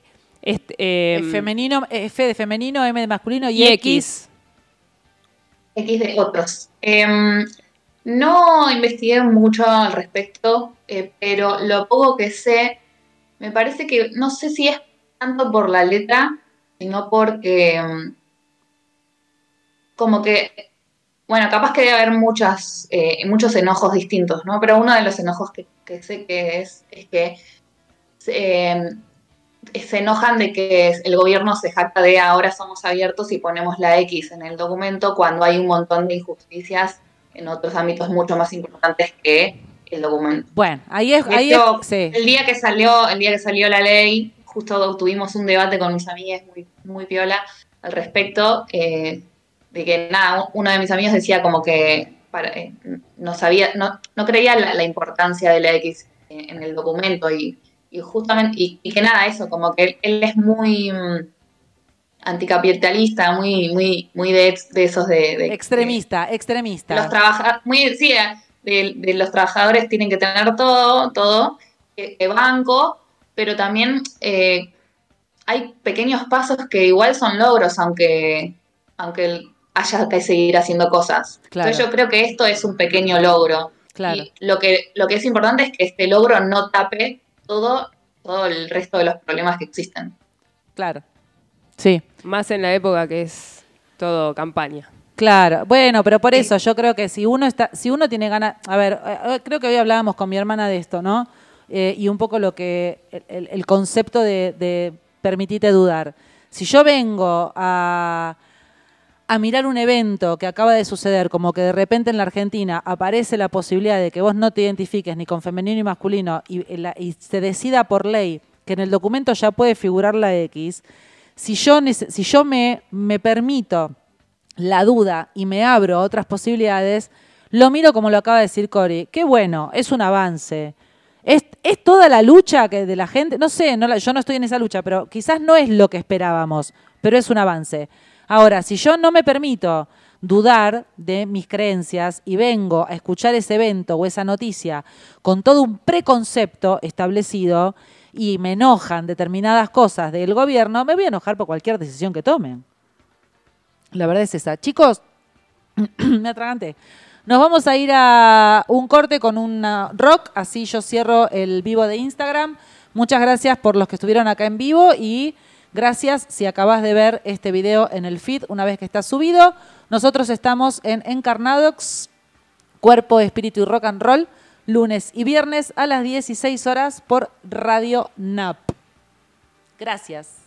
este, eh, Eh, femenino, F de femenino, M de masculino y, y X. X. X de otros. Em, no investigué mucho al respecto, eh, pero lo poco que sé, me parece que no sé si es tanto por la letra, sino porque em, como que, bueno, capaz que debe haber muchas, eh, muchos enojos distintos, ¿no? Pero uno de los enojos que, que sé que es, es que em, se enojan de que el gobierno se jacta de ahora somos abiertos y ponemos la X en el documento cuando hay un montón de injusticias en otros ámbitos mucho más importantes que el documento. Bueno, ahí es, ahí hecho, es, sí. el día que salió, el día que salió la ley, justo tuvimos un debate con mis amigas muy, muy piola al respecto, eh, de que nada, uno de mis amigos decía como que para- eh, no sabía, no, no creía la, la importancia de la X en el documento y, y justamente, y, y que nada, eso, como que él, él es muy mm, anticapitalista, muy, muy, muy de, de esos de, de- extremista, de extremista. los muy sí, de, de los trabajadores tienen que tener todo, todo, que, que banco, pero también eh, hay pequeños pasos que igual son logros, aunque, aunque haya que seguir haciendo cosas. Claro. Entonces yo creo que esto es un pequeño logro. Claro. Y lo que, lo que es importante es que este logro no tape todo, todo el resto de los problemas que existen. Claro. Sí. Más en la época que es todo campaña. Claro, bueno, pero por eso yo creo que si uno está, si uno tiene ganas, a ver, eh, eh, creo que hoy hablábamos con mi hermana de esto, ¿no? Eh, y un poco lo que el, el concepto de, de permitite dudar. Si yo vengo a, a mirar un evento que acaba de suceder, como que de repente en la Argentina aparece la posibilidad de que vos no te identifiques ni con femenino ni masculino y, y se decida por ley que en el documento ya puede figurar la X, si yo, si yo me, me permito la duda y me abro a otras posibilidades, lo miro como lo acaba de decir Cory. Qué bueno, es un avance. Es, es toda la lucha que de la gente, no sé, yo no estoy en esa lucha, pero quizás no es lo que esperábamos, pero es un avance. Ahora, si yo no me permito dudar de mis creencias y vengo a escuchar ese evento o esa noticia con todo un preconcepto establecido y me enojan determinadas cosas del gobierno, me voy a enojar por cualquier decisión que tomen. La verdad es esa. Chicos, me atraganté. Nos vamos a ir a un corte con un rock, así yo cierro el vivo de Instagram. Muchas gracias por los que estuvieron acá en vivo y gracias si acabas de ver este video en el feed una vez que está subido. Nosotros estamos en Encarnadox, Cuerpo, Espíritu y Rock and Roll, lunes y viernes a las 16 horas por Radio NAP. Gracias.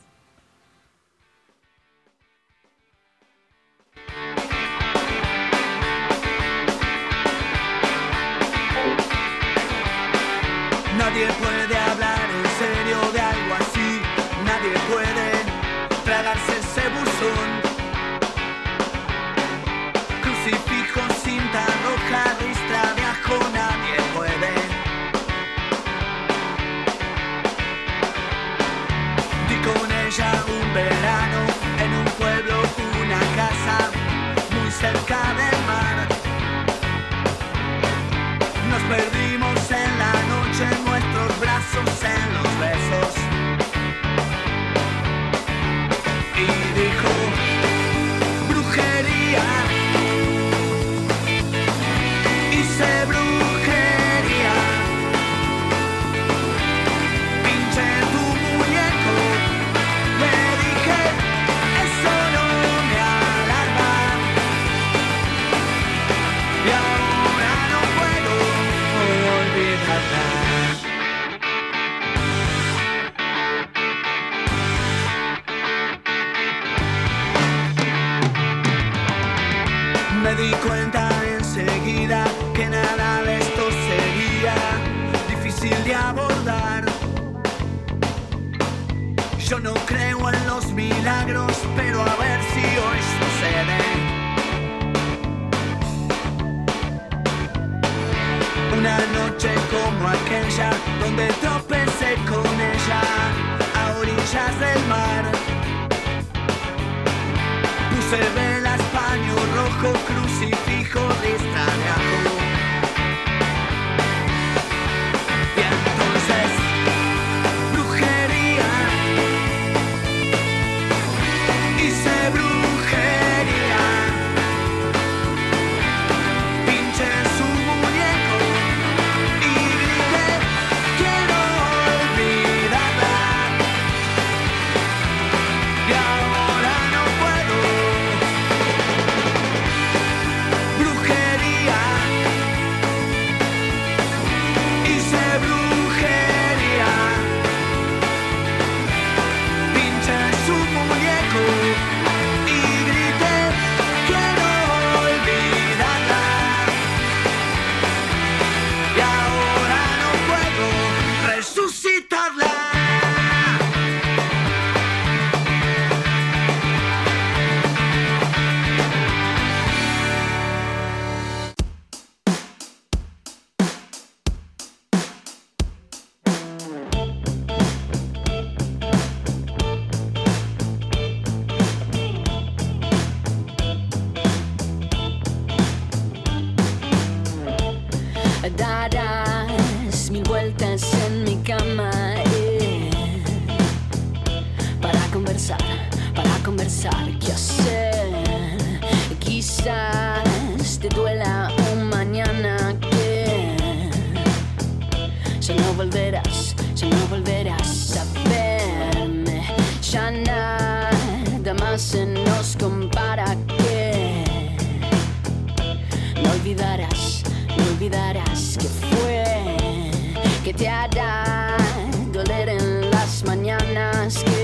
Cerca del milagros, pero a ver si hoy sucede. Una noche como aquella donde tropecé con ella a orillas del mar. Puse velas, paño rojo, crucifijo, olvidarás que fue que te hará doler en las mañanas. Que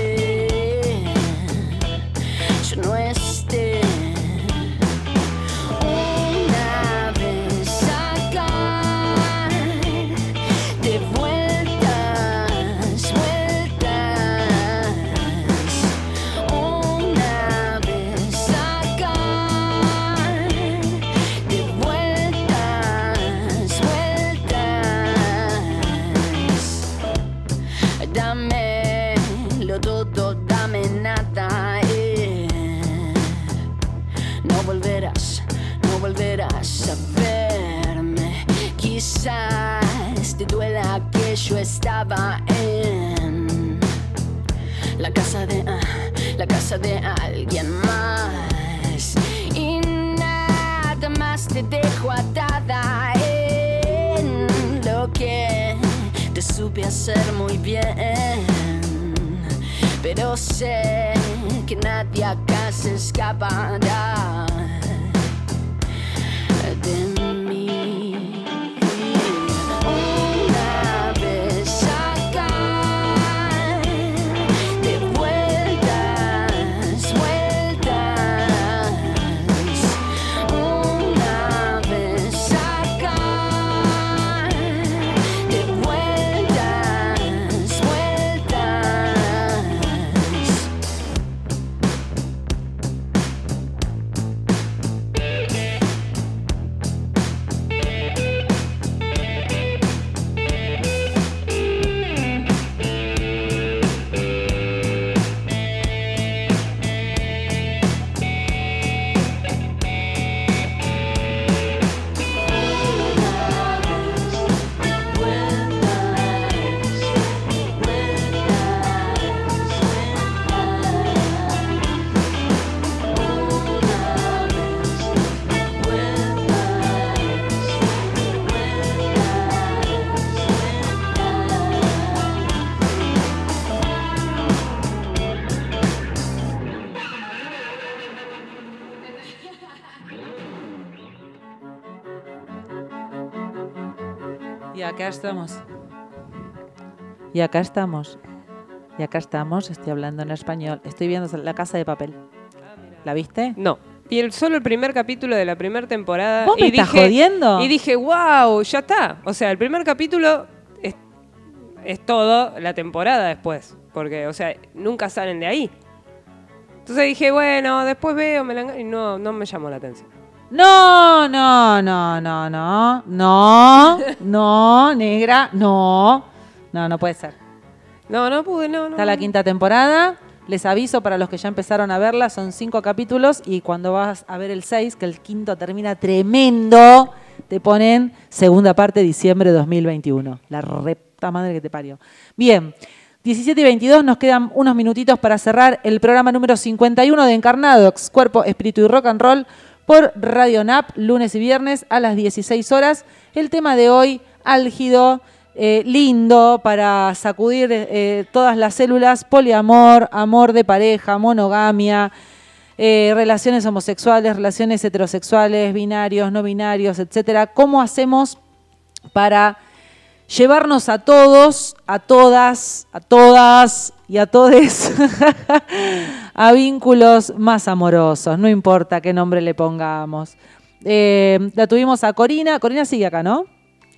hacer muy bien pero sé que nadie acá se escapará acá estamos. Y acá estamos. Y acá estamos, estoy hablando en español. Estoy viendo la casa de papel. ¿La viste? No. Y el, solo el primer capítulo de la primera temporada. ¿Vos me y estás dije, jodiendo? Y dije, wow, ya está. O sea, el primer capítulo es, es todo la temporada después. Porque, o sea, nunca salen de ahí. Entonces dije, bueno, después veo, me la y no, no me llamó la atención. No, no, no, no, no. No, no, negra, no. No, no puede ser. No, no pude, no, no. Está la quinta temporada. Les aviso para los que ya empezaron a verla, son cinco capítulos y cuando vas a ver el seis, que el quinto termina tremendo, te ponen segunda parte diciembre de 2021. La repta madre que te parió. Bien, 17 y 22 nos quedan unos minutitos para cerrar el programa número 51 de Encarnadox, Cuerpo, Espíritu y Rock and Roll por Radio NAP, lunes y viernes a las 16 horas. El tema de hoy, álgido, eh, lindo para sacudir eh, todas las células, poliamor, amor de pareja, monogamia, eh, relaciones homosexuales, relaciones heterosexuales, binarios, no binarios, etcétera. ¿Cómo hacemos para llevarnos a todos, a todas, a todas y a todes a vínculos más amorosos, no importa qué nombre le pongamos. Eh, la tuvimos a Corina, Corina sigue acá, ¿no?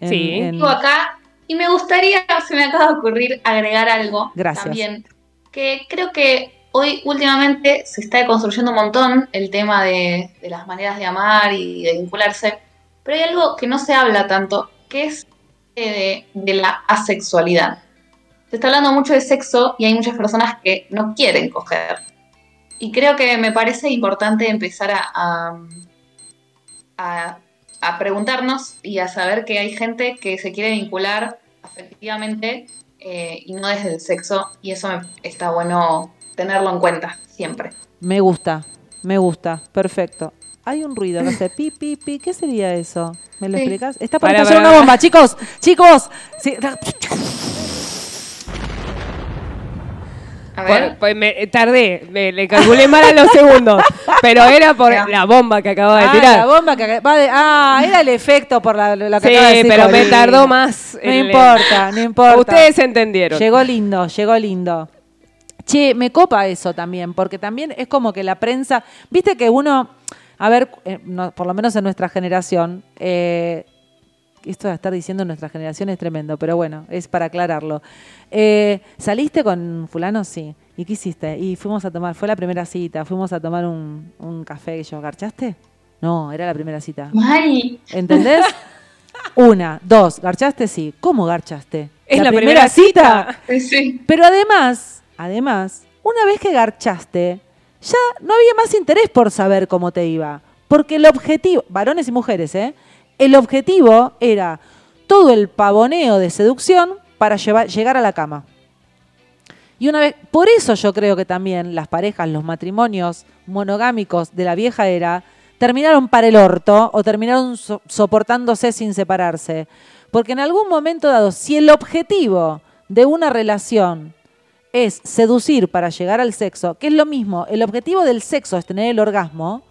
En- Sí. en- Sigo acá y me gustaría, se me acaba de ocurrir agregar algo Gracias. también, que creo que hoy últimamente se está construyendo un montón el tema de, de las maneras de amar y de vincularse, pero hay algo que no se habla tanto, que es de, la asexualidad. Se está hablando mucho de sexo y hay muchas personas que no quieren coger. Y creo que me parece importante empezar a, a- a- a preguntarnos y a saber que hay gente que se quiere vincular afectivamente eh, y no desde el sexo. Y eso me- está bueno tenerlo en cuenta siempre. Me gusta, me gusta, perfecto. Hay un ruido que hace pi, pi, pi. ¿Qué sería eso? ¿Me lo Sí. explicas? Está por estallar una bomba, chicos, chicos. Sí. A Por- ver. pues me, tardé, me, le calculé mal a los segundos. Pero era por Ya. la bomba que acababa de Ah, tirar. la bomba que va de, ah, era el efecto por la, lo que Sí, acaba de decir pero me tardó más. No el- importa, no importa. Ustedes entendieron. Llegó lindo, llegó lindo. Che, me copa eso también, porque también es como que la prensa, viste que uno, a ver, eh, no, por lo menos en nuestra generación, eh, esto de estar diciendo nuestra generación es tremendo, pero bueno, es para aclararlo. Eh, ¿Saliste con fulano? Sí. ¿Y qué hiciste? Y fuimos a tomar, fue la primera cita, fuimos a tomar un, un café que yo, ¿garchaste? No, era la primera cita. Mari, ¿Entendés? Una, dos, ¿garchaste? Sí. ¿Cómo garchaste? Es la primera cita. Sí, sí. Pero además, además, una vez que garchaste, ya no había más interés por saber cómo te iba. Porque el objetivo, varones y mujeres, ¿eh? El objetivo era todo el pavoneo de seducción para llegar a la cama. Y una vez, por eso yo creo que también las parejas, los matrimonios monogámicos de la vieja era, terminaron para el orto o terminaron so- soportándose sin separarse. Porque en algún momento dado, si el objetivo de una relación es seducir para llegar al sexo, que es lo mismo, el objetivo del sexo es tener el orgasmo,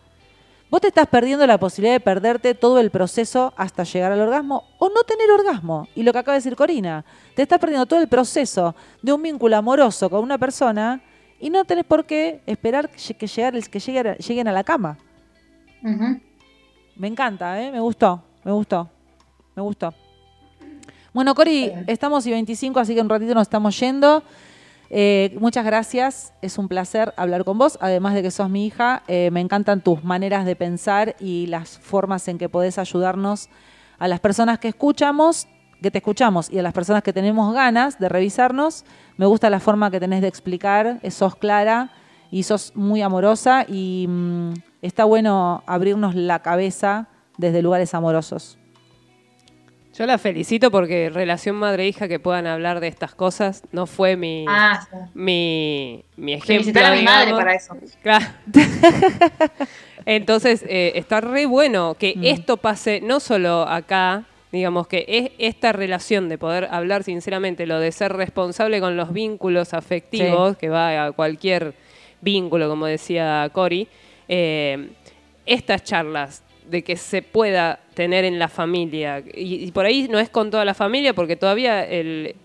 vos te estás perdiendo la posibilidad de perderte todo el proceso hasta llegar al orgasmo o no tener orgasmo. Y lo que acaba de decir Corina, te estás perdiendo todo el proceso de un vínculo amoroso con una persona y no tenés por qué esperar que, llegar, lleguen, a- la cama. Me encanta, ¿eh? me gustó, me gustó, me gustó. Bueno, Cori, estamos y 25, así que un ratito nos estamos yendo. Eh, muchas gracias, es un placer hablar con vos, además de que sos mi hija, eh, me encantan tus maneras de pensar y las formas en que podés ayudarnos a las personas que escuchamos, que te escuchamos y a las personas que tenemos ganas de revisarnos. Me gusta la forma que tenés de explicar, eh, sos clara y sos muy amorosa y mm, está bueno abrirnos la cabeza desde lugares amorosos. Yo la felicito porque relación madre-hija que puedan hablar de estas cosas no fue mi, Ah, sí. mi, mi ejemplo. Felicitar a mi madre para eso. Claro. Entonces, eh, está re bueno que Mm. esto pase no solo acá, digamos que es esta relación de poder hablar sinceramente, lo de ser responsable con los vínculos afectivos, que va a cualquier vínculo, como decía Cori, eh, estas charlas de que se pueda tener en la familia, y, y por ahí no es con toda la familia, porque todavía el,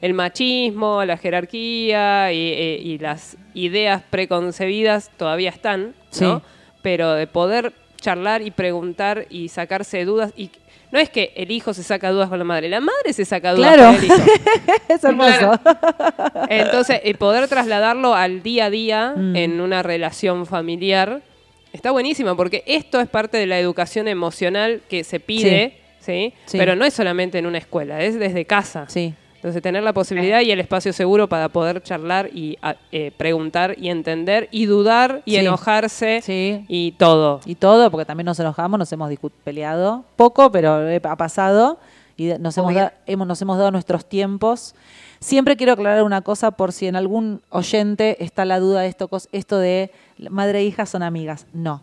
el machismo, la jerarquía y, eh, y las ideas preconcebidas todavía están, ¿no? Sí. Pero de poder charlar y preguntar y sacarse dudas y no es que el hijo se saca dudas con la madre, la madre se saca dudas Claro. con el hijo. es hermoso. Entonces, poder trasladarlo al día a día Mm. en una relación familiar está buenísimo porque esto es parte de la educación emocional que se pide, ¿sí? Sí. Pero no es solamente en una escuela, es desde casa. Sí. Entonces, tener la posibilidad y el espacio seguro para poder charlar y a- eh, preguntar y entender y dudar y Sí. enojarse Sí. y todo. Y todo, porque también nos enojamos, nos hemos peleado poco, pero ha pasado y nos hemos, Obvio. hemos, nos hemos dado nuestros tiempos. Siempre quiero aclarar una cosa por si en algún oyente está la duda de esto, esto de madre e hija son amigas. No.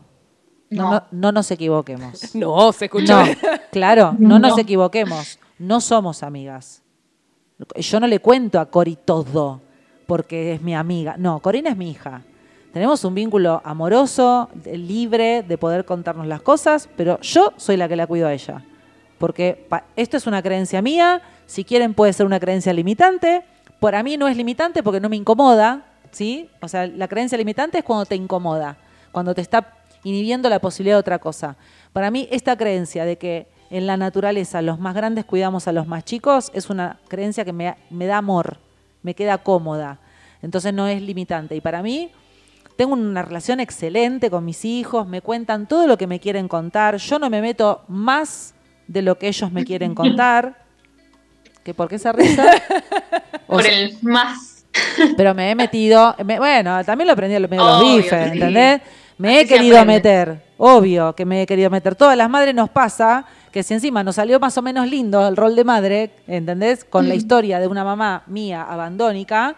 No, No. no, no nos equivoquemos. No, se escuchó. No, claro, no nos No. equivoquemos. No somos amigas. Yo no le cuento a Cori todo porque es mi amiga. No, Corina es mi hija. Tenemos un vínculo amoroso, de- libre de poder contarnos las cosas, pero yo soy la que la cuido a ella. Porque esto es una creencia mía, si quieren puede ser una creencia limitante, para mí no es limitante porque no me incomoda, ¿sí? O sea, la creencia limitante es cuando te incomoda, cuando te está inhibiendo la posibilidad de otra cosa. Para mí esta creencia de que en la naturaleza los más grandes cuidamos a los más chicos es una creencia que me, me da amor, me queda cómoda. Entonces no es limitante. Y para mí tengo una relación excelente con mis hijos, me cuentan todo lo que me quieren contar, yo no me meto más de lo que ellos me quieren contar. ¿Que ¿Por qué esa risa? Por sea, el más. pero me he metido, me- bueno, también lo aprendí a lo medio de los bifes, sí. ¿entendés? Me he Así se querido meter, obvio que me he querido meter. Todas las madres nos pasa que si encima nos salió más o menos lindo el rol de madre, ¿entendés? Con la historia de una mamá mía abandónica,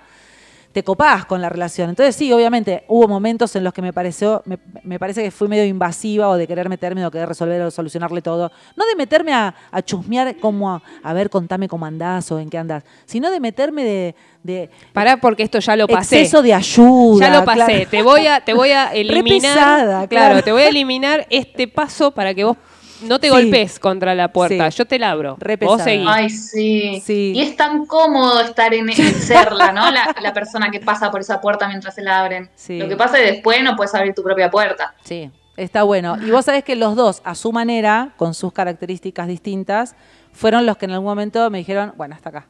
te copás con la relación. Entonces sí, obviamente hubo momentos en los que me pareció, me, me parece que fui medio invasiva o de querer meterme o querer resolver o solucionarle todo. No de meterme a, a chusmear como a, a ver, contame cómo andás o en qué andás, sino de meterme de, de Pará porque esto ya lo pasé. exceso de ayuda. Ya lo pasé. claro. Te voy a, te voy a eliminar. pesada, claro. claro. te voy a eliminar este paso para que vos no te Sí. golpes contra la puerta. Sí. Yo te labro. Re vos seguís. Ay, sí. Sí. Y es tan cómodo estar en, en serla, ¿no? La, la persona que pasa por esa puerta mientras se la abren. Sí. Lo que pasa es que después no puedes abrir tu propia puerta. Sí, está bueno. Y vos sabés que los dos, a su manera, con sus características distintas, fueron los que en algún momento me dijeron, bueno, hasta acá.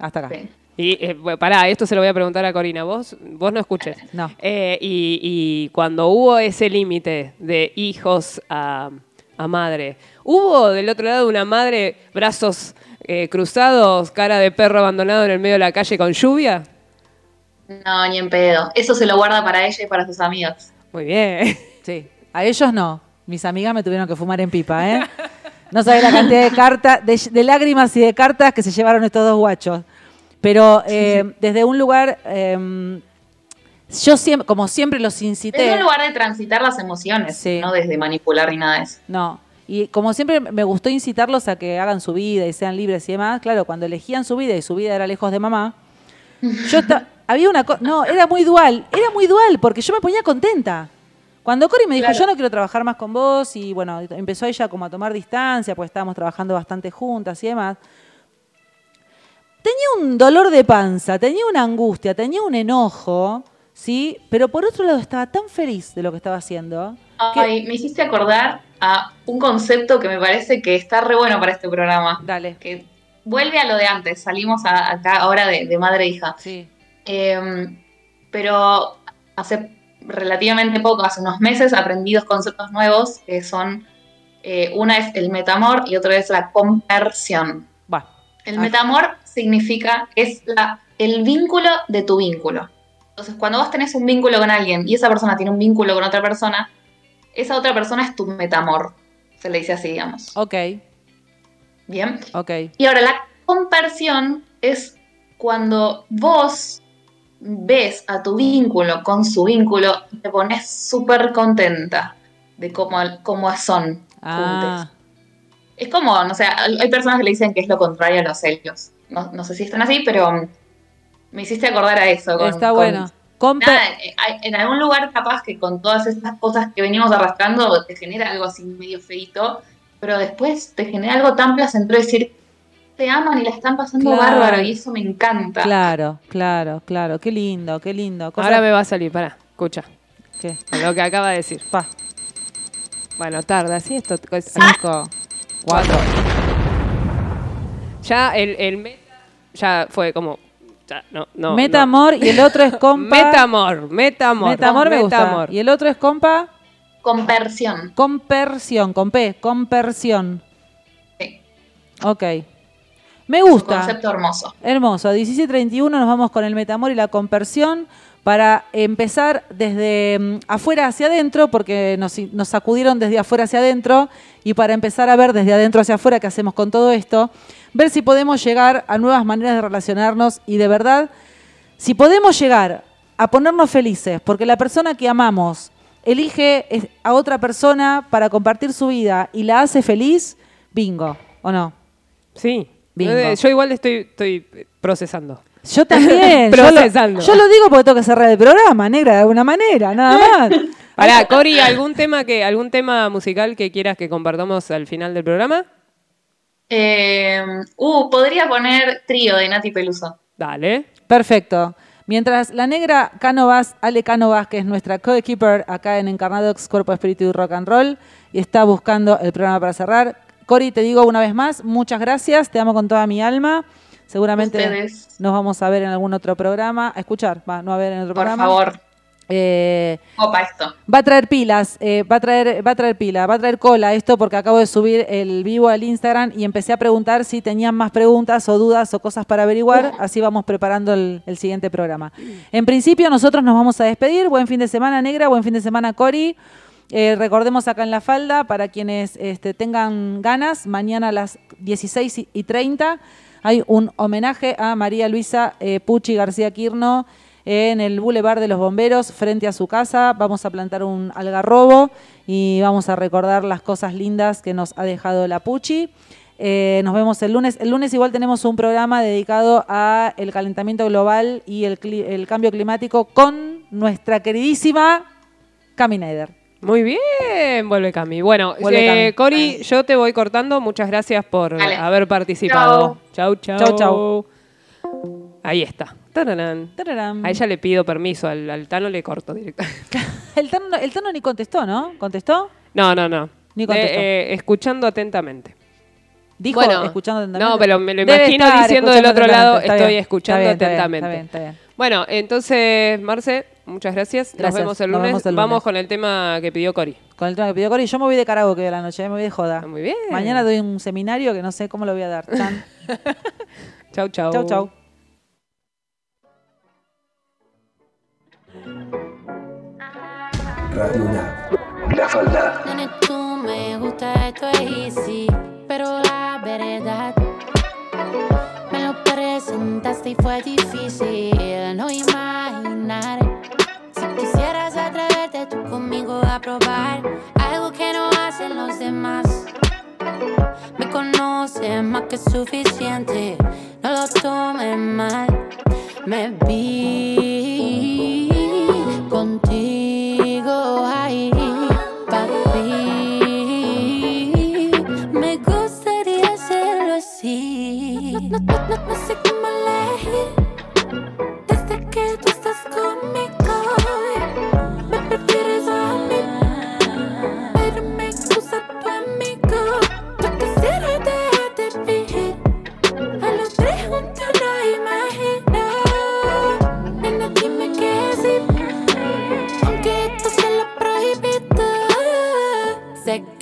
Hasta acá. Sí. Y eh, pará, esto se lo voy a preguntar a Corina. Vos, vos no escuches. No. Eh, y, y cuando hubo ese límite de hijos a, a madre, ¿hubo del otro lado una madre brazos eh, cruzados, cara de perro abandonado en el medio de la calle con lluvia. No, ni en pedo. Eso se lo guarda para ella y para sus amigos. Muy bien. Sí. A ellos no. Mis amigas me tuvieron que fumar en pipa, ¿eh? No sabés la cantidad de cartas, de, de lágrimas y de cartas que se llevaron estos dos guachos. Pero eh, desde un lugar, eh, yo siempre, como siempre los incité. Es un lugar de transitar las emociones, Sí. no desde manipular ni nada de eso. No. Y como siempre me gustó incitarlos a que hagan su vida y sean libres y demás. Claro, cuando elegían su vida y su vida era lejos de mamá, yo esta- había una cosa, no, era muy dual, era muy dual porque yo me ponía contenta. Cuando Cori me dijo, Claro. yo no quiero trabajar más con vos, y bueno, empezó ella como a tomar distancia, pues estábamos trabajando bastante juntas y demás. Tenía un dolor de panza, tenía una angustia, tenía un enojo, ¿sí? Pero por otro lado estaba tan feliz de lo que estaba haciendo. que- Ay, me hiciste acordar a un concepto que me parece que está re bueno para este programa. Dale. Que vuelve a lo de antes. Salimos a- acá ahora de, de madre e hija. Sí. Eh, pero hace relativamente poco, hace unos meses, aprendí dos conceptos nuevos que son, eh, una es el metamor y otra es la compersión. Bueno. El Ah. metamor significa, es la, el vínculo de tu vínculo. Entonces, cuando vos tenés un vínculo con alguien y esa persona tiene un vínculo con otra persona, esa otra persona es tu metamor. Se le dice así, digamos. Ok, Bien. ok. Y ahora la compersión es cuando vos ves a tu vínculo con su vínculo y te pones súper contenta de cómo, cómo son Ah, juntos. Es como, no sé, hay personas que le dicen que es lo contrario a los celos. No, no sé si están así, pero me hiciste acordar a eso. con- está con- bueno. Nada, eh, en algún lugar capaz que con todas estas cosas que venimos arrastrando te genera algo así medio feito, pero después te genera algo tan placentero decir, te aman y la están pasando Claro. bárbaro y eso me encanta. Claro, claro, claro. Qué lindo, qué lindo. Cosa- Ahora me va a salir, pará, escucha. ¿Qué? Con lo que acaba de decir. Pa, Bueno, tarda, ¿sí? Esto es- cinco, cuatro. Ya el, el meta ya fue como. Ya, no, no, Metamor y el otro es compa. Metamor, metamor. Metamor me gusta. metamor. Y el otro es compa. Compersión. Compersión, con P, compersión. Sí, Ok. Me un gusta. concepto hermoso. Hermoso. A 17.31 nos vamos con el metamor y la compersión para empezar desde mm, afuera hacia adentro, porque nos, nos sacudieron desde afuera hacia adentro, y para empezar a ver desde adentro hacia afuera qué hacemos con todo esto, ver si podemos llegar a nuevas maneras de relacionarnos y de verdad, si podemos llegar a ponernos felices, porque la persona que amamos elige a otra persona para compartir su vida y la hace feliz, bingo, ¿o no? Sí. Bingo. Eh, Yo igual estoy, estoy procesando. Yo también. yo, Procesando. lo, yo lo digo porque tengo que cerrar el programa, negra, de alguna manera, nada más. Pará, Cori, ¿algún tema, que, ¿algún tema musical que quieras que compartamos al final del programa? Eh, uh, podría poner trío de Nati Peluso. Dale. Perfecto. Mientras la negra Canovas, Ale Canovas, que es nuestra co-keeper acá en Encarnadox, Cuerpo, Espíritu y Rock and Roll, y está buscando el programa para cerrar. Cori, te digo una vez más, muchas gracias, te amo con toda mi alma. Seguramente Ustedes. nos vamos a ver en algún otro programa, a escuchar, va, no a ver en otro Por programa. favor, Eh, esto. Va a traer pilas, eh, va a traer, va a traer pila, va a traer cola esto porque acabo de subir el vivo al Instagram y empecé a preguntar si tenían más preguntas o dudas o cosas para averiguar. Así vamos preparando el, el siguiente programa. En principio nosotros nos vamos a despedir. Buen fin de semana, Negra. Buen fin de semana, Cori. Eh, recordemos acá en la falda, para quienes este, tengan ganas, mañana a las 16 y 30 hay un homenaje a María Luisa Pucci García Quirno en el Boulevard de los Bomberos, frente a su casa. Vamos a plantar un algarrobo y vamos a recordar las cosas lindas que nos ha dejado la Pucci. Eh, nos vemos el lunes. El lunes igual tenemos un programa dedicado a el calentamiento global y el, cli- el cambio climático con nuestra queridísima Cami Neider. Muy bien, vuelve Cami. Bueno, Vuelve eh, Cami. Cori, yo te voy cortando. Muchas gracias por Dale. haber participado. Chau, chau. Chau, chau. Ahí está. Tararán. Tararán. A ella le pido permiso, al, al Tano le corto directamente. El Tano, no- el Tano ni contestó, ¿no? ¿Contestó? No, no, no. Ni contestó. Eh, eh, escuchando atentamente. Dijo, Bueno, escuchando atentamente. no, pero me lo imagino diciendo del otro lado, estoy bien, escuchando está bien, atentamente. Está bien, está bien. Bueno, entonces, Marce, Muchas gracias. Nos Gracias. vemos el Nos lunes. vemos el Vamos lunes. con el tema que pidió Cori. Con el tema que pidió Cori, yo me voy de karaoke de la noche, me voy de joda. Ah, Muy bien. Mañana doy un seminario que no sé cómo lo voy a dar. Chau, chau. chau, chau. Radio UNAM. La falda. Nene, tú me gusta, esto es easy, pero la verdad me lo presentaste y fue difícil no imaginar. Si quisieras atreverte tú conmigo a probar algo que no hacen los demás, me conoces más que suficiente, no lo tomes mal. Me vi contigo ahí, papi. Me gustaría hacerlo así. No, no, no, no, sé cómo elegir.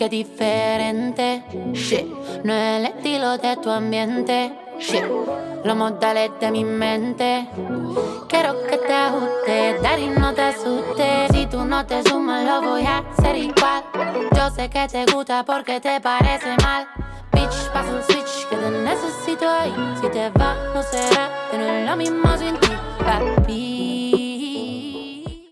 Que es diferente. Shit. No es el estilo de tu ambiente. Shit. Los modales de mi mente. Quiero que te ajuste, daddy, no te asustes. Si tú no te sumas, lo voy a hacer igual. Yo sé que te gusta porque te parece mal. Bitch, pasa el switch que te necesito ahí. Si te va, no será, que no es lo mismo sin ti, papi.